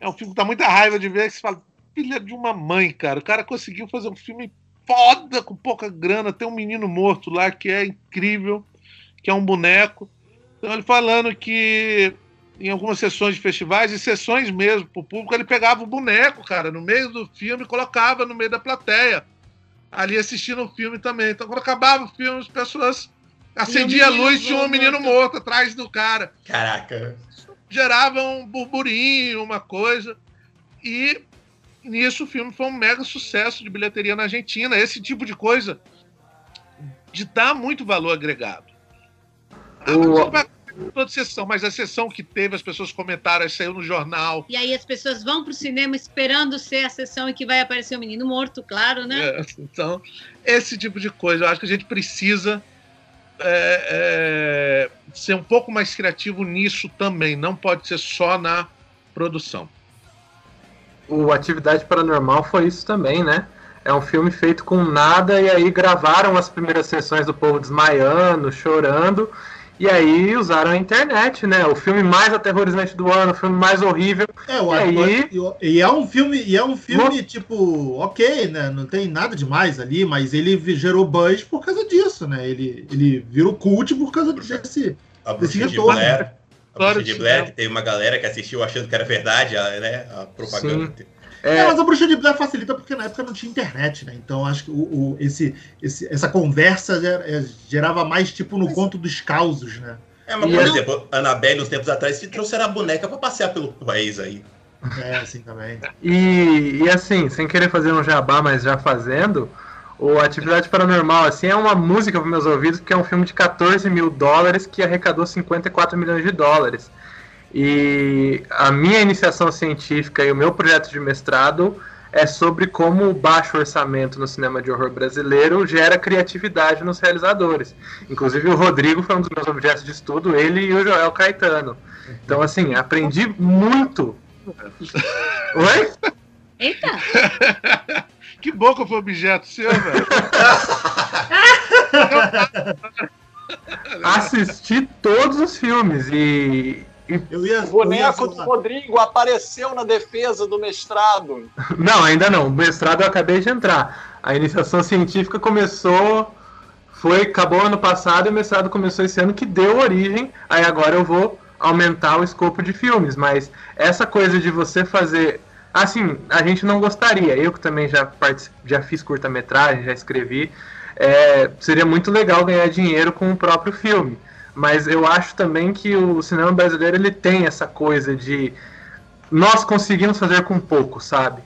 É um filme que dá muita raiva de ver. Que você fala, filha de uma mãe, cara. O cara conseguiu fazer um filme foda, com pouca grana. Tem um menino morto lá que é incrível, que é um boneco. Então, ele falando que em algumas sessões de festivais, e sessões mesmo pro público, ele pegava o boneco, cara, no meio do filme e colocava no meio da plateia, ali assistindo o filme também. Então, quando acabava o filme, as pessoas acendiam a luz e tinha um menino morto atrás do cara. Caraca. Gerava um burburinho, uma coisa. E nisso o filme foi um mega sucesso de bilheteria na Argentina. Esse tipo de coisa de dar muito valor agregado. O toda sessão, mas a sessão que teve, as pessoas comentaram, saiu no jornal. E aí as pessoas vão para o cinema esperando ser a sessão em que vai aparecer o menino morto, claro, né? É, então, esse tipo de coisa, eu acho que a gente precisa é, é, ser um pouco mais criativo nisso também, não pode ser só na produção. O Atividade Paranormal foi isso também, né? É um filme feito com nada, e aí gravaram as primeiras sessões do povo desmaiando, chorando, e aí usaram a internet, né? O filme mais aterrorizante do ano, o filme mais horrível. É, o e, aí... e é um filme, e é um filme, tipo, ok, né? Não tem nada demais ali, mas ele gerou buzz por causa disso, né? Ele, ele virou cult por causa desse, a desse retorno. De Blair, a Bruxa de Blair, que tem uma galera que assistiu achando que era verdade, né? A propaganda. Sim. É... é, mas a bruxa de Blair facilita porque na época não tinha internet, né? Então acho que o, o esse, esse, essa conversa é, gerava mais tipo no mas... conto dos causos, né? É, mas por exemplo, a Annabelle, uns tempos atrás, se trouxeram a boneca para passear pelo país aí. É, assim também. E, e assim, sem querer fazer um jabá, mas já fazendo, o Atividade Paranormal, assim, é uma música para meus ouvidos, porque é um filme de 14 mil dólares que arrecadou 54 milhões de dólares. E a minha iniciação científica e o meu projeto de mestrado é sobre como o baixo orçamento no cinema de horror brasileiro gera criatividade nos realizadores. Inclusive o Rodrigo foi um dos meus objetos de estudo, ele e o Joel Caetano. Então, assim, aprendi muito. (laughs) Oi? Eita! (laughs) que boca foi objeto seu, velho. (laughs) Assisti todos os filmes e. eu ia, o boneco do Rodrigo apareceu na defesa do mestrado. Não, ainda não. O mestrado eu acabei de entrar. A iniciação científica começou. Foi, acabou ano passado e o mestrado começou esse ano, que deu origem. Aí agora eu vou aumentar o escopo de filmes. Mas essa coisa de você fazer. Assim, a gente não gostaria. Eu que também já, já fiz curta-metragem, já escrevi é, seria muito legal ganhar dinheiro com o próprio filme. Mas eu acho também que o cinema brasileiro ele tem essa coisa de nós conseguimos fazer com pouco, sabe?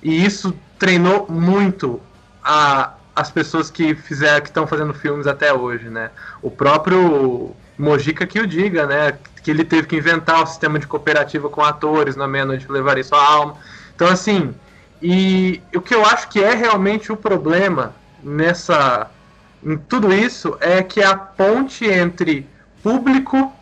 E isso treinou muito a, as pessoas que fizeram, que estão fazendo filmes até hoje, né? O próprio Mojica que o diga, né? Que ele teve que inventar o sistema de cooperativa com atores na meia-noite levaria sua alma. Então, assim, e o que eu acho que é realmente o problema nessa em tudo isso é que a ponte entre público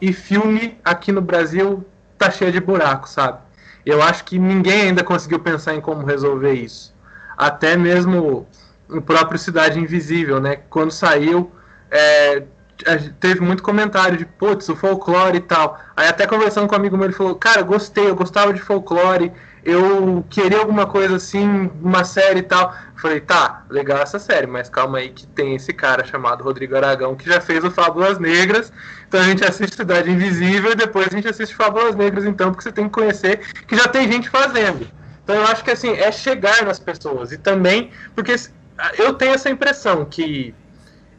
e filme aqui no Brasil tá cheia de buracos, sabe? Eu acho que ninguém ainda conseguiu pensar em como resolver isso. Até mesmo o próprio Cidade Invisível, né? Quando saiu, é, teve muito comentário de putz, o folclore e tal. Aí até conversando com um amigo meu, ele falou, cara, gostei, eu gostava de folclore, eu queria alguma coisa assim, uma série e tal. Falei, tá, legal essa série, mas calma aí que tem esse cara chamado Rodrigo Aragão que já fez o Fábulas Negras. Então a gente assiste Cidade Invisível e depois a gente assiste Fábulas Negras, então, porque você tem que conhecer que já tem gente fazendo. Então eu acho que assim, é chegar nas pessoas. E também, porque eu tenho essa impressão que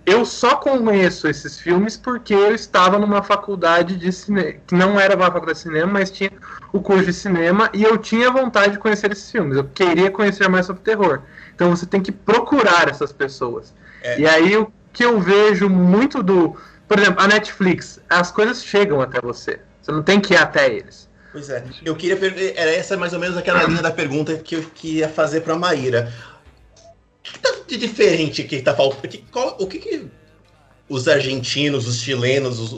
eu só conheço esses filmes porque eu estava numa faculdade de cinema, que não era uma faculdade de cinema, mas tinha o curso de cinema e eu tinha vontade de conhecer esses filmes. Eu queria conhecer mais sobre terror. Então você tem que procurar essas pessoas. É. E aí o que eu vejo muito do. Por exemplo, a Netflix, as coisas chegam até você. Você não tem que ir até eles. Pois é. Eu queria. Era essa mais ou menos aquela linha da pergunta que eu queria fazer para a Maíra de diferente que tá faltando? O que, que os argentinos, os chilenos, os,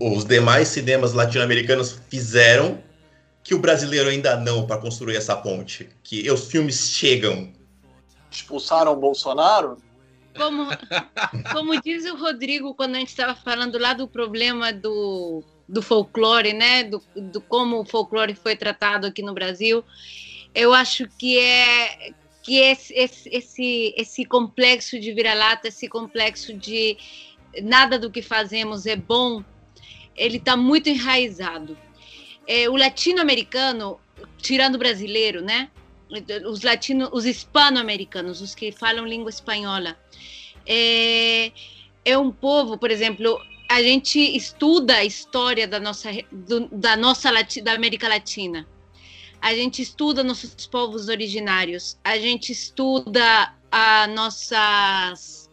os, demais cinemas latino-americanos fizeram que o brasileiro ainda não para construir essa ponte? Que os filmes chegam. Expulsaram o Bolsonaro? Como, como diz o Rodrigo quando a gente estava falando lá do problema do, do folclore, né? Do, do como o folclore foi tratado aqui no Brasil, eu acho que é que esse, esse, esse, esse complexo de vira-lata, esse complexo de nada do que fazemos é bom, ele está muito enraizado. É, o latino-americano, tirando o brasileiro, né? Os latinos, os hispano-americanos, os que falam língua espanhola, é, é um povo, por exemplo, a gente estuda a história da nossa, do, da nossa da América Latina a gente estuda nossos povos originários, a gente estuda a nossas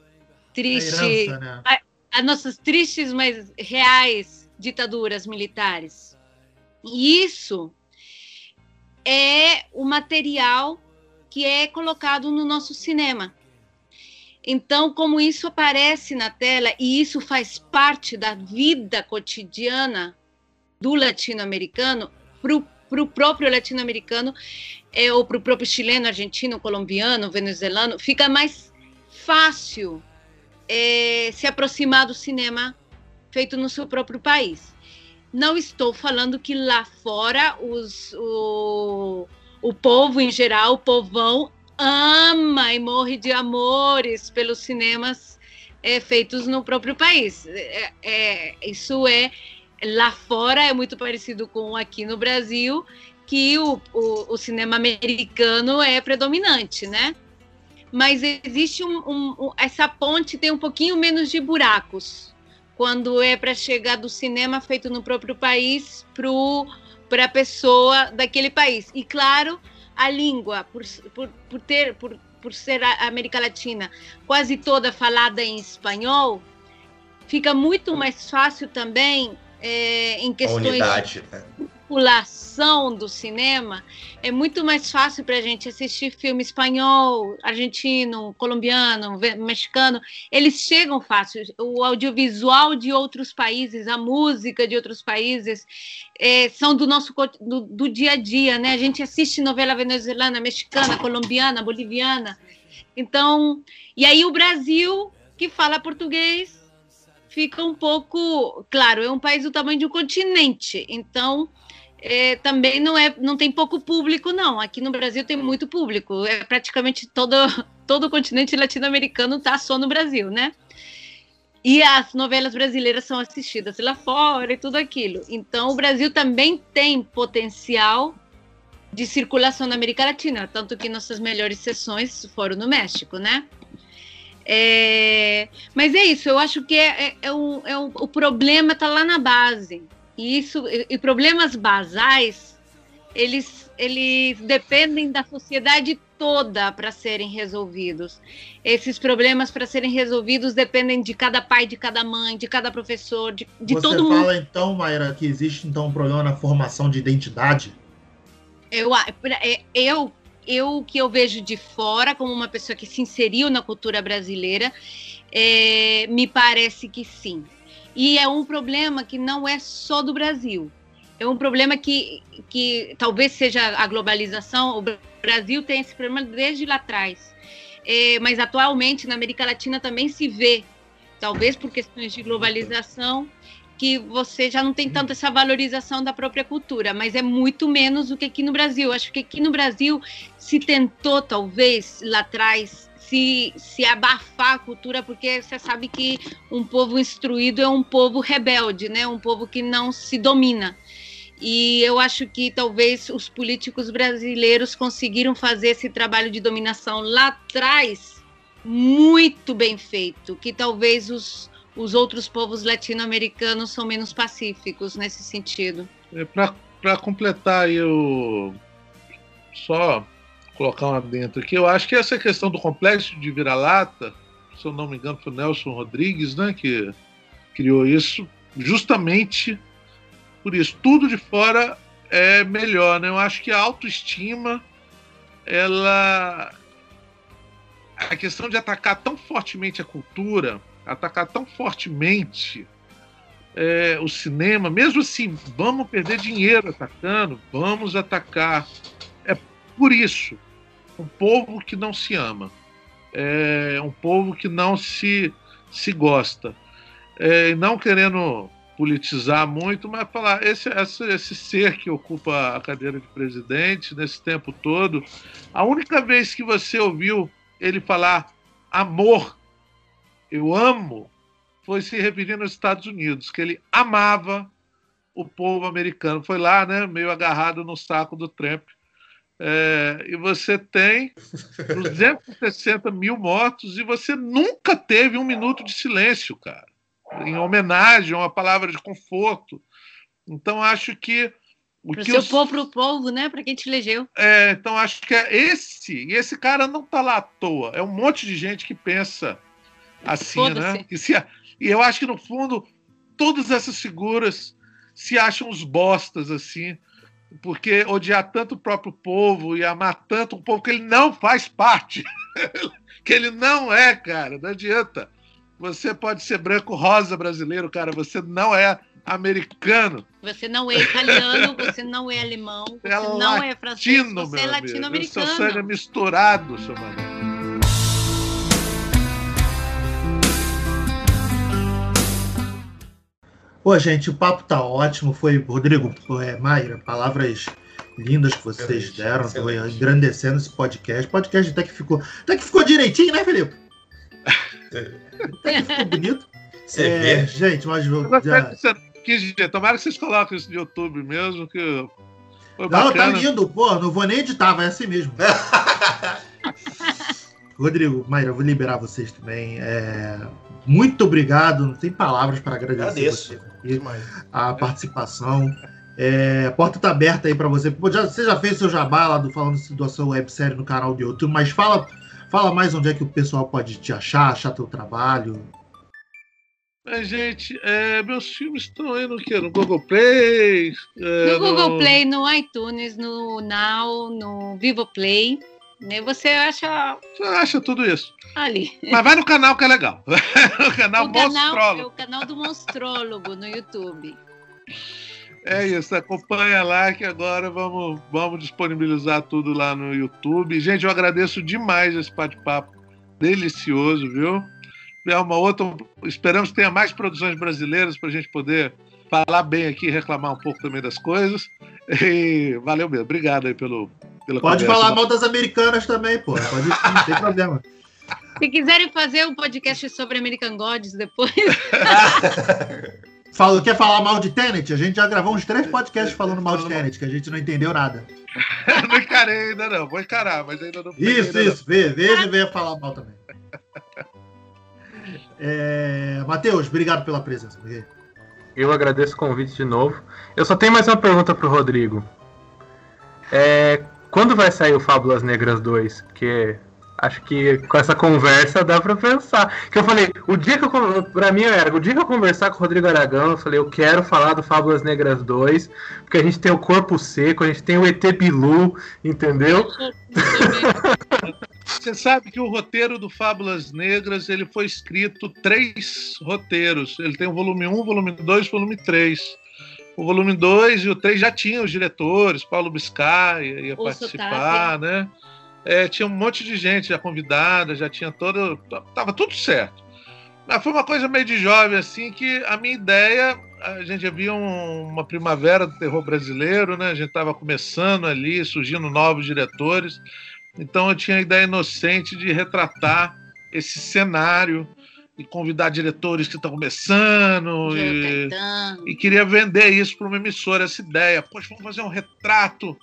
tristes, a, né? a, a nossas tristes, mas reais ditaduras militares. E isso é o material que é colocado no nosso cinema. Então, como isso aparece na tela e isso faz parte da vida cotidiana do latino-americano, para o para o próprio latino-americano é, ou para o próprio chileno, argentino, colombiano, venezuelano, fica mais fácil é, se aproximar do cinema feito no seu próprio país. Não estou falando que lá fora os, o, o povo em geral, o povão, ama e morre de amores pelos cinemas é, feitos no próprio país. É, é, isso é lá fora é muito parecido com aqui no Brasil, que o, o, o cinema americano é predominante, né? Mas existe um, um, essa ponte tem um pouquinho menos de buracos quando é para chegar do cinema feito no próprio país para a pessoa daquele país. E claro, a língua, por, por, por ter por, por ser a América Latina quase toda falada em espanhol, fica muito mais fácil também é, em questões unidade, né? circulação do cinema, é muito mais fácil para a gente assistir filme espanhol, argentino, colombiano, mexicano. Eles chegam fácil. O audiovisual de outros países, a música de outros países, é, são do nosso do, do dia a dia, né? A gente assiste novela venezuelana, mexicana, colombiana, boliviana. Então, e aí o Brasil, que fala português, fica um pouco. Claro, é um país do tamanho de um continente, então é, também não, é, não tem pouco público, não. Aqui no Brasil tem muito público. É praticamente todo, (laughs) todo o continente latino-americano está só no Brasil, né? E as novelas brasileiras são assistidas lá fora e tudo aquilo. Então, o Brasil também tem potencial de circulação na América Latina, tanto que nossas melhores sessões foram no México, né? É, mas é isso, eu acho que é, é, é, um, é um, o problema está lá na base. E, isso, e, e problemas basais, eles, eles dependem da sociedade toda para serem resolvidos. Esses problemas para serem resolvidos dependem de cada pai, de cada mãe, de cada professor, de, de todo mundo. Você fala então, Mayra, que existe então um problema na formação de identidade? Eu, é, eu eu que eu vejo de fora, como uma pessoa que se inseriu na cultura brasileira, é, me parece que sim. E é um problema que não é só do Brasil. É um problema que, que talvez seja a globalização. O Brasil tem esse problema desde lá atrás. É, mas atualmente na América Latina também se vê, talvez por questões de globalização, que você já não tem tanto essa valorização da própria cultura, mas é muito menos do que aqui no Brasil. Acho que aqui no Brasil se tentou, talvez, lá atrás, se, se abafar a cultura, porque você sabe que um povo instruído é um povo rebelde, né? um povo que não se domina. E eu acho que talvez os políticos brasileiros conseguiram fazer esse trabalho de dominação lá atrás muito bem feito, que talvez os, os outros povos latino-americanos são menos pacíficos nesse sentido. É, Para completar aí o. Só colocar uma dentro aqui, eu acho que essa questão do complexo de vira-lata, se eu não me engano, foi o Nelson Rodrigues, né, que criou isso, justamente por isso. Tudo de fora é melhor, né? Eu acho que a autoestima, ela. A questão de atacar tão fortemente a cultura atacar tão fortemente é, o cinema, mesmo assim, vamos perder dinheiro atacando, vamos atacar. É por isso, um povo que não se ama, é um povo que não se, se gosta. É, não querendo politizar muito, mas falar, esse, esse, esse ser que ocupa a cadeira de presidente nesse tempo todo, a única vez que você ouviu ele falar amor eu amo, foi se referir nos Estados Unidos, que ele amava o povo americano. Foi lá, né, meio agarrado no saco do Trump. É, e você tem 260 mil mortos e você nunca teve um minuto de silêncio, cara, em homenagem, uma palavra de conforto. Então acho que o pro que seu os... povo, pro povo, né? Para quem te elegeu. É, então acho que é esse. E esse cara não tá lá à toa. É um monte de gente que pensa assim, né? E, se, e eu acho que no fundo todas essas figuras se acham os bostas assim, porque odiar tanto o próprio povo e amar tanto um povo que ele não faz parte, (laughs) que ele não é, cara, não adianta. Você pode ser branco rosa brasileiro, cara, você não é americano. Você não é italiano, você não é alemão, (laughs) você é não latino, é francês, você é latino-americano. Seu sangue é misturado, seu mano. Pô, gente, o papo tá ótimo. Foi, Rodrigo, é, Mayra, palavras lindas que vocês excelente, deram, excelente. engrandecendo esse podcast. podcast até que ficou, até que ficou direitinho, né, Felipe? (laughs) até que ficou bonito. Você é, vê? Gente, mas já... quis tomara que vocês coloquem isso no YouTube mesmo, que foi Não, tá lindo, pô, não vou nem editar, vai assim mesmo. (laughs) Rodrigo, Mayra, vou liberar vocês também. É, muito obrigado, não tem palavras para agradecer Agradeço. você a participação. É, a porta está aberta aí para você. você já fez seu jabá lá do, falando sua websérie no canal do YouTube, mas fala, fala mais onde é que o pessoal pode te achar, achar teu trabalho. Mas, gente, é, meus filmes estão aí no quê? No Google Play? É, no Google no... Play, no iTunes, no Now, no Vivo Play. Né? Você acha. Você acha tudo isso. Ali. Mas vai no canal que é legal. (laughs) o canal o Monstrólogo. Canal, é o canal do Monstrólogo no YouTube. É isso, acompanha lá que agora vamos, vamos disponibilizar tudo lá no YouTube. Gente, eu agradeço demais esse bate-papo delicioso, viu? É uma outra. Esperamos que tenha mais produções brasileiras para a gente poder falar bem aqui e reclamar um pouco também das coisas. (laughs) E valeu mesmo. Obrigado aí pelo. Pela Pode conversa. falar mal das americanas também, pô. Pode, não tem problema. Se quiserem fazer um podcast sobre American Gods depois. (laughs) Fala, quer falar mal de Tenet? A gente já gravou uns três podcasts falando mal de Tenet, que a gente não entendeu nada. (laughs) não encarei ainda não, vou encarar, mas ainda não. Isso, isso, vê, veja e venha falar mal também. É... Matheus, obrigado pela presença. Eu agradeço o convite de novo. Eu só tenho mais uma pergunta pro Rodrigo. É, quando vai sair o Fábulas Negras 2? Porque Acho que com essa conversa dá pra pensar. Que eu falei, o dia que eu. Pra mim era, o dia que eu conversar com o Rodrigo Aragão, eu falei, eu quero falar do Fábulas Negras 2, porque a gente tem o corpo seco, a gente tem o ET Bilu, entendeu? (laughs) Você sabe que o roteiro do Fábulas Negras ele foi escrito três roteiros. Ele tem o volume 1, volume 2 volume 3. O volume 2 e o 3 já tinham os diretores, Paulo Biscay ia o participar, sotaque. né? É, tinha um monte de gente já convidada, já tinha todo. Tava tudo certo. Mas foi uma coisa meio de jovem, assim, que a minha ideia. A gente havia um, uma primavera do terror brasileiro, né? A gente estava começando ali, surgindo novos diretores. Então eu tinha a ideia inocente de retratar esse cenário e convidar diretores que estão começando e, e, queria vender isso para uma emissora, essa ideia. Poxa, vamos fazer um retrato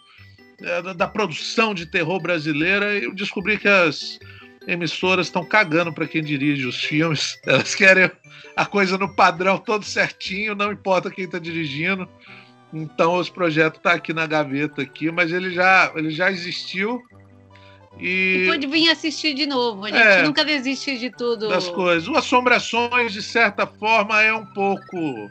é, da, da produção de terror brasileira, eu descobri que as emissoras estão cagando para quem dirige os filmes. (laughs) Elas querem a coisa no padrão todo certinho, não importa quem está dirigindo. Então os projetos estão tá aqui na gaveta aqui, mas ele já, ele já existiu. E... e pode vir assistir de novo. A gente é, nunca desiste de tudo. Das coisas. O Assombrações, de certa forma, é um pouco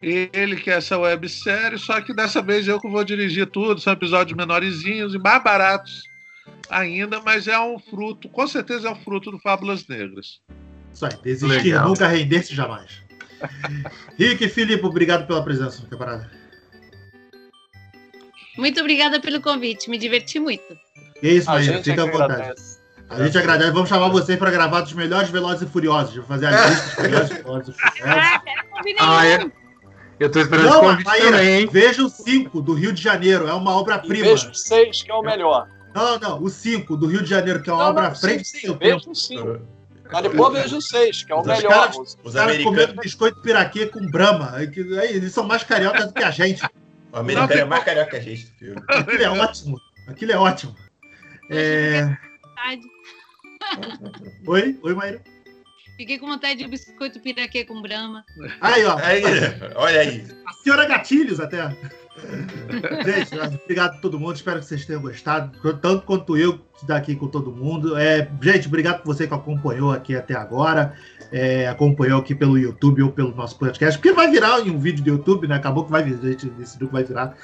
ele que é essa websérie, só que dessa vez eu que vou dirigir tudo, são episódios menorzinhos e mais baratos ainda, mas é um fruto, com certeza é um fruto do Fábulas Negras. Isso aí, desistir Legal. nunca render-se jamais. (laughs) Rick e Filipe, obrigado pela presença no camarada. Muito obrigada pelo convite, me diverti muito. É isso, Maíra, fica à vontade. Agradece. A gente agradece. Vamos chamar vocês para gravar dos melhores Velozes e Furiosos. Vou fazer a lista dos (laughs) melhores Velozes e Furiosos. Ah, é? Eu tô esperando não, esse convite também, hein? Veja o 5 do Rio de Janeiro, é uma obra-prima. Veja o 6, que é o melhor. Não, não, o 5 do Rio de Janeiro, que é uma obra frente. Sim, sim, veja o 5. Mas depois veja o 6, que é o os melhor. Caras, os caras comendo biscoito piraquê com brama. Eles são mais cariocas do que a gente. O americano é mais carioca que a gente. Filho. Aquilo é ótimo. Aquilo é ótimo. É... (laughs) Oi? Oi, Maíra? Fiquei com vontade de biscoito piraquê com brama. Aí, ó. Aí, olha aí. A senhora Gatilhos até. (laughs) Gente, obrigado a todo mundo. Espero que vocês tenham gostado. Tanto quanto eu daqui com todo mundo. É, gente, obrigado por você que acompanhou aqui até agora. É, acompanhou aqui pelo YouTube ou pelo nosso podcast, porque vai virar em um vídeo do YouTube, né? Acabou que vai virar, gente decidiu que vai virar.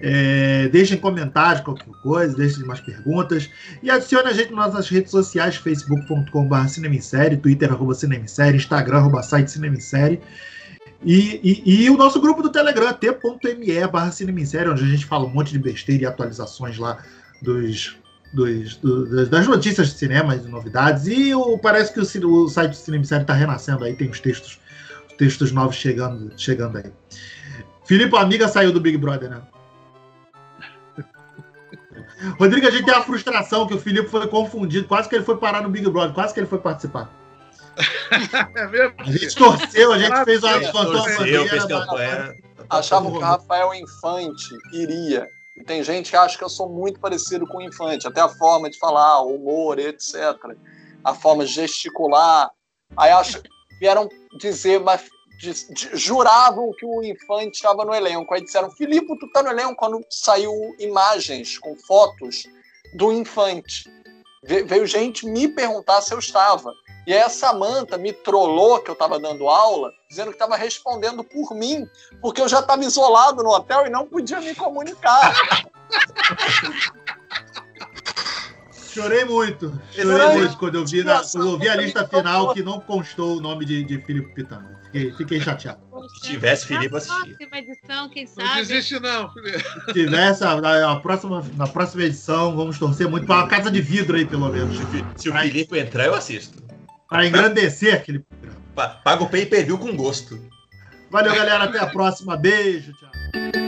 É, deixem comentários, qualquer coisa, deixem mais perguntas. E adicione a gente nas nossas redes sociais, facebook.com.br cinemissérie, twitter, arroba. E, e, e, o nosso grupo do Telegram, t.me barra Cinemissérie, onde a gente fala um monte de besteira e atualizações lá dos, dos, do, das notícias de cinema e novidades. E o, parece que o, o site do Cinemissérie está renascendo aí, tem os textos, os textos novos chegando, chegando aí. Filipe, amiga saiu do Big Brother, né? (laughs) Rodrigo, a gente tem a frustração que o Filipe foi confundido, quase que ele foi parar no Big Brother, quase que ele foi participar. (laughs) é mesmo? A gente torceu, a gente fez uma torceu, fez campanha. Achavam que o Rafael Infante iria. E tem gente que acha que eu sou muito parecido com o Infante, até a forma de falar, o humor, etc. A forma de gesticular. Aí acho, vieram dizer, mas de, de, juravam que o Infante estava no elenco. Aí disseram, Filipe, tu tá no elenco quando saiu imagens com fotos do Infante. Ve veio gente me perguntar se eu estava. E aí a Samanta me trollou que eu estava dando aula, dizendo que estava respondendo por mim, porque eu já estava isolado no hotel e não podia me comunicar. Chorei muito. Chorei muito quando eu vi, na, eu vi a lista final que não constou o nome de, de Filipe Pitano. Fiquei, fiquei chateado. Se tivesse Felipe, assistia. edição, quem sabe? Não desiste, não. Se tivesse a, a, próxima, na próxima edição, vamos torcer muito para uma casa de vidro aí, pelo menos. Se, se o Felipe entrar, eu assisto. Para engrandecer aquele programa. Paga o pay per view com gosto. Valeu, galera. Até a próxima. Beijo. Tchau.